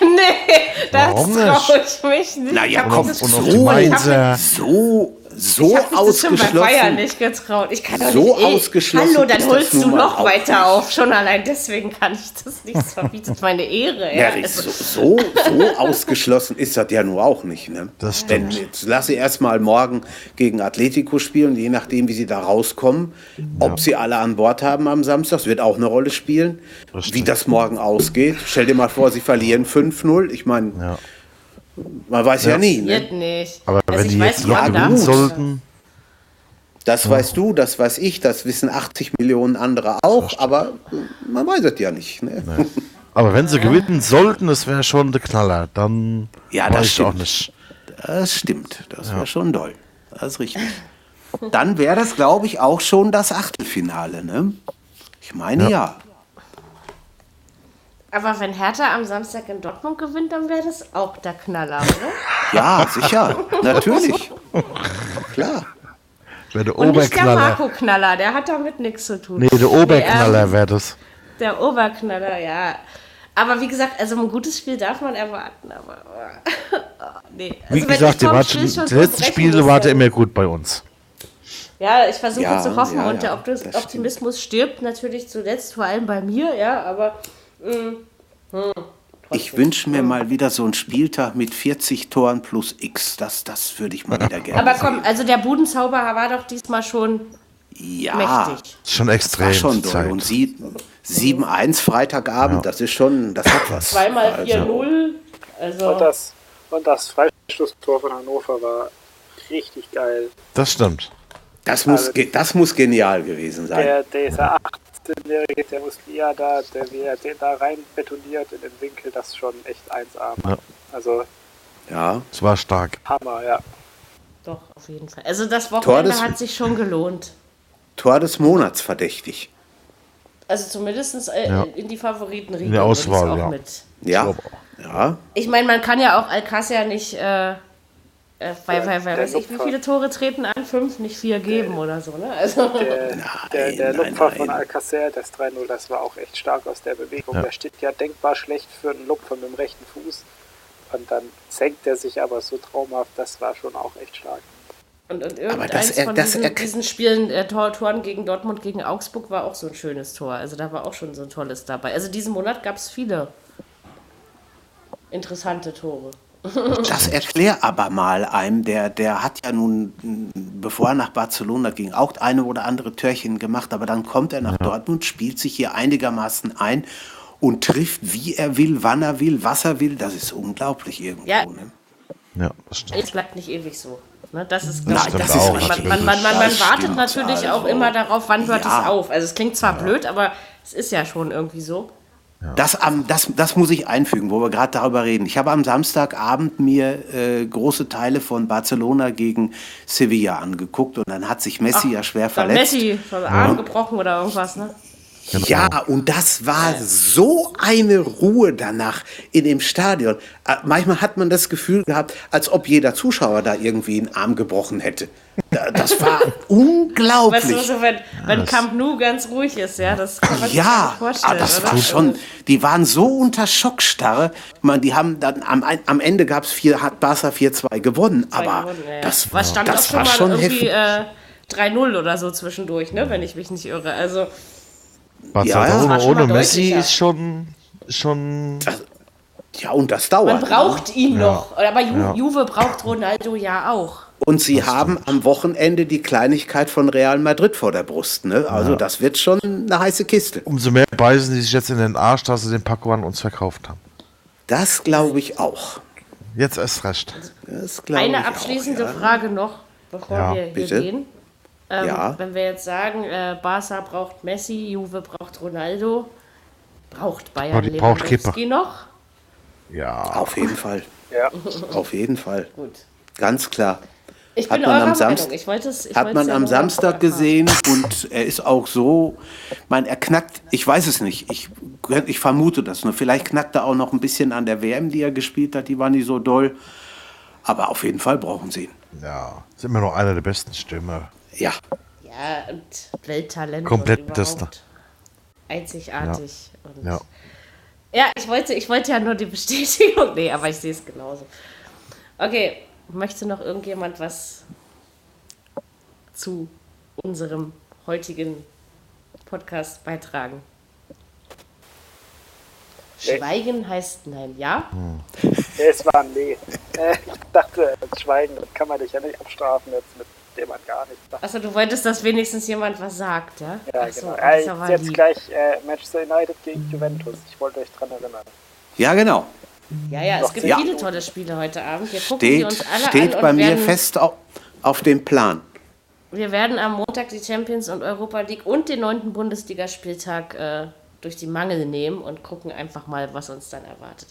nee, das traue ich mich nicht. Naja, komm, und auf so- die Mainzer. So, so Ich das schon bei Bayern ausgeschlossen. nicht getraut. Ich kann doch So nicht, ey, ausgeschlossen Hallo, dann ist das holst du noch weiter auf. Schon allein deswegen kann ich das nicht. Das verbietet meine Ehre. Ja. Ja, Also, so, so, so ausgeschlossen ist das ja nur auch nicht. Ne? Das Denn stimmt. jetzt lasse erst mal morgen gegen Atletico spielen, je nachdem, wie sie da rauskommen. Ob sie alle an Bord haben am Samstag, das wird auch eine Rolle spielen. Richtig. Wie das morgen ausgeht. Stell dir mal vor, sie verlieren 5-0. Ich meine, Ja. Man weiß ja, nie. Ne? Wird nicht. Aber also wenn die weiß jetzt da- sollten, Das weißt du, das weiß ich, das wissen 80 Millionen andere auch, aber man weiß es ja nicht. Ne? aber wenn sie gewinnen sollten, das wäre schon der Knaller. Dann Ja, weiß das ich stimmt. auch nicht. Das stimmt, das wäre schon doll. Das ist richtig. Dann wäre das, glaube ich, auch schon das Achtelfinale, ne? Ich meine ja. Aber wenn Hertha am Samstag in Dortmund gewinnt, dann wäre das auch der Knaller, oder? Ja, sicher, natürlich. Klar. Wäre der Und nicht der. Marco Knaller, der hat damit nichts zu tun. Nee, der Oberknaller wäre das. Der Oberknaller, ja. Aber wie gesagt, also ein gutes Spiel darf man erwarten, aber. nee. Wie Also wenn gesagt, ich die, letzten Spiele dann- immer gut bei uns. Ja, ich versuche Ja, zu hoffen ja, und der Optimismus stirbt natürlich zuletzt, vor allem bei mir, ja, aber. Ich wünsche mir mal wieder so einen Spieltag mit 40 Toren plus X. Das, das würde ich mal wieder gerne. Aber komm, also der Budenzauber war doch diesmal schon ja, mächtig. Schon extrem. Das war schon doll. Und 7-1 Freitagabend, ja. das ist schon, das hat was. Zweimal also 4-0. Also. Und das, und das Freistoßtor von Hannover war richtig geil. Das stimmt. Das muss, also, das muss genial gewesen sein. Der, der ist ja 8 17-jährige Servus Lia da, der wie er da rein betoniert in den Winkel, das ist schon echt 1A. Ja. Also. Ja. Es war stark. Hammer, ja. Doch, auf jeden Fall. Also das Wochenende des, hat sich schon gelohnt. Tor des Monats verdächtig. Also zumindest äh, ja. in die Favoriten In der Auswahl, ja. Mit. Ja. Ich, ja. ich meine, man kann ja auch Alcázar nicht äh, äh, weil, weil, weil der weiß ich, wie viele Tore treten an? Fünf, nicht vier geben oder so, ne? Also, Der, der, der nein, Lupfer nein. von Alcacer, das 3-0, das war auch echt stark aus der Bewegung. Ja. Der steht ja denkbar schlecht für einen Lupfer mit dem rechten Fuß. Und dann senkt er sich aber so traumhaft, das war schon auch echt stark. und, und irgendeins er- von diesen, er- diesen Spielen, äh, Tor, Toren gegen Dortmund, gegen Augsburg, war auch so ein schönes Tor. Also da war auch schon so ein tolles dabei. Also diesen Monat gab es viele interessante Tore. Das erklär aber mal einem, der, der hat ja nun, bevor er nach Barcelona ging, auch eine oder andere Türchen gemacht, aber dann kommt er nach Dortmund, spielt sich hier einigermaßen ein und trifft, wie er will, wann er will, was er will. Das ist unglaublich irgendwo. Ja. Ne? Ja, das stimmt. Es bleibt nicht ewig so. Ne? Das ist, Nein, glaub ich, das das ist man, richtig. man, man, man, man Das wartet stimmt, natürlich auch also. immer darauf, wann hört Ja. es auf. Also es klingt zwar blöd, aber es ist ja schon irgendwie so. Das, das, das muss ich einfügen, wo wir gerade darüber reden. Ich habe am Samstagabend mir äh, große Teile von Barcelona gegen Sevilla angeguckt und dann hat sich Messi ja schwer verletzt. Messi von Arm gebrochen oder irgendwas, ne? Ja, und das war so eine Ruhe danach in dem Stadion. Äh, Manchmal hat man das Gefühl gehabt, als ob jeder Zuschauer da irgendwie einen Arm gebrochen hätte. Da- Das war Weißt unglaublich. du, so, wenn, wenn Camp Nou ganz ruhig ist, ja, das kann man sich Ja, nicht vorstellen. ah, das oder? war schon, die waren so unter Schockstarre. Meine, die haben dann am, am Ende gab es vier, hat Barca 4-2 gewonnen, Zwei aber gewonnen, ja, ja. das, Was stand das auch schon war mal schon irgendwie heftig. äh, 3-0 oder so zwischendurch, ne? Wenn ich mich nicht irre. Also, Barcelona ja. Das ohne Messi ist schon, schon ja, und das dauert. man braucht ihn Ja. noch. Aber Ju Ja. Juve braucht Ronaldo ja auch. Und sie haben am Wochenende die Kleinigkeit von Real Madrid vor der Brust. Ne? Also das wird schon eine heiße Kiste. umso mehr beißen die sich jetzt in den Arsch, dass sie den Paco an uns verkauft haben. Das glaube ich auch. Jetzt erst recht. Das glaube Eine ich abschließende auch, ja. Frage noch, bevor Ja, wir hier bitte. gehen. Ähm, Ja. Wenn wir jetzt sagen, äh, Barca braucht Messi, Juve braucht Ronaldo, braucht Bayern Braucht- braucht Lewandowski noch? Ja. Auf jeden Fall. Ja. Auf jeden Fall. Gut. Ganz klar. Ich Hat bin man eurer am Meinung. Samst- Ich wollte es, ich Hat man es ja am Samstag gesehen und er ist auch so, man, er knackt, ich weiß es nicht, ich, ich vermute das nur. Vielleicht knackt er auch noch ein bisschen an der WM, die er gespielt hat, die war nicht so doll. Aber auf jeden Fall brauchen sie ihn. Ja. Ist immer noch einer der besten Stürmer. Ja, Ja, und Welttalent. Komplett überhaupt Einzigartig. Und Ja. Ja, ich wollte, ich wollte ja nur die Bestätigung. Nee, aber ich sehe es genauso. Okay, möchte noch irgendjemand was zu unserem heutigen Podcast beitragen? Nee. Schweigen heißt nein, ja? Ja, es war ein Nee. Äh, ich dachte, das Schweigen, das kann man dich ja nicht abstrafen jetzt, mit dem man gar nicht sagt. Achso, du wolltest, dass wenigstens jemand was sagt, ja? Ja, Ach so, genau. Äh, jetzt lieb. gleich äh, Manchester United gegen Juventus. Ich wollte euch dran erinnern. ja genau. Ja, ja, es gibt ja. viele tolle Spiele heute Abend. Wir gucken sie Steht, uns alle steht an bei und mir werden, fest auf, auf dem Plan. wir werden am Montag die Champions und Europa League und den neunten Bundesligaspieltag äh, durch die Mangel nehmen und gucken einfach mal, was uns dann erwartet.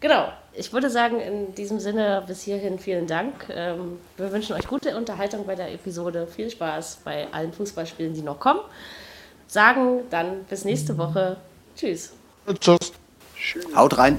Genau, ich würde sagen, in diesem Sinne bis hierhin vielen Dank. Ähm, wir wünschen euch gute Unterhaltung bei der Episode, viel Spaß bei allen Fußballspielen, die noch kommen. Sagen dann bis nächste Woche. Tschüss. Tschüss. Haut rein.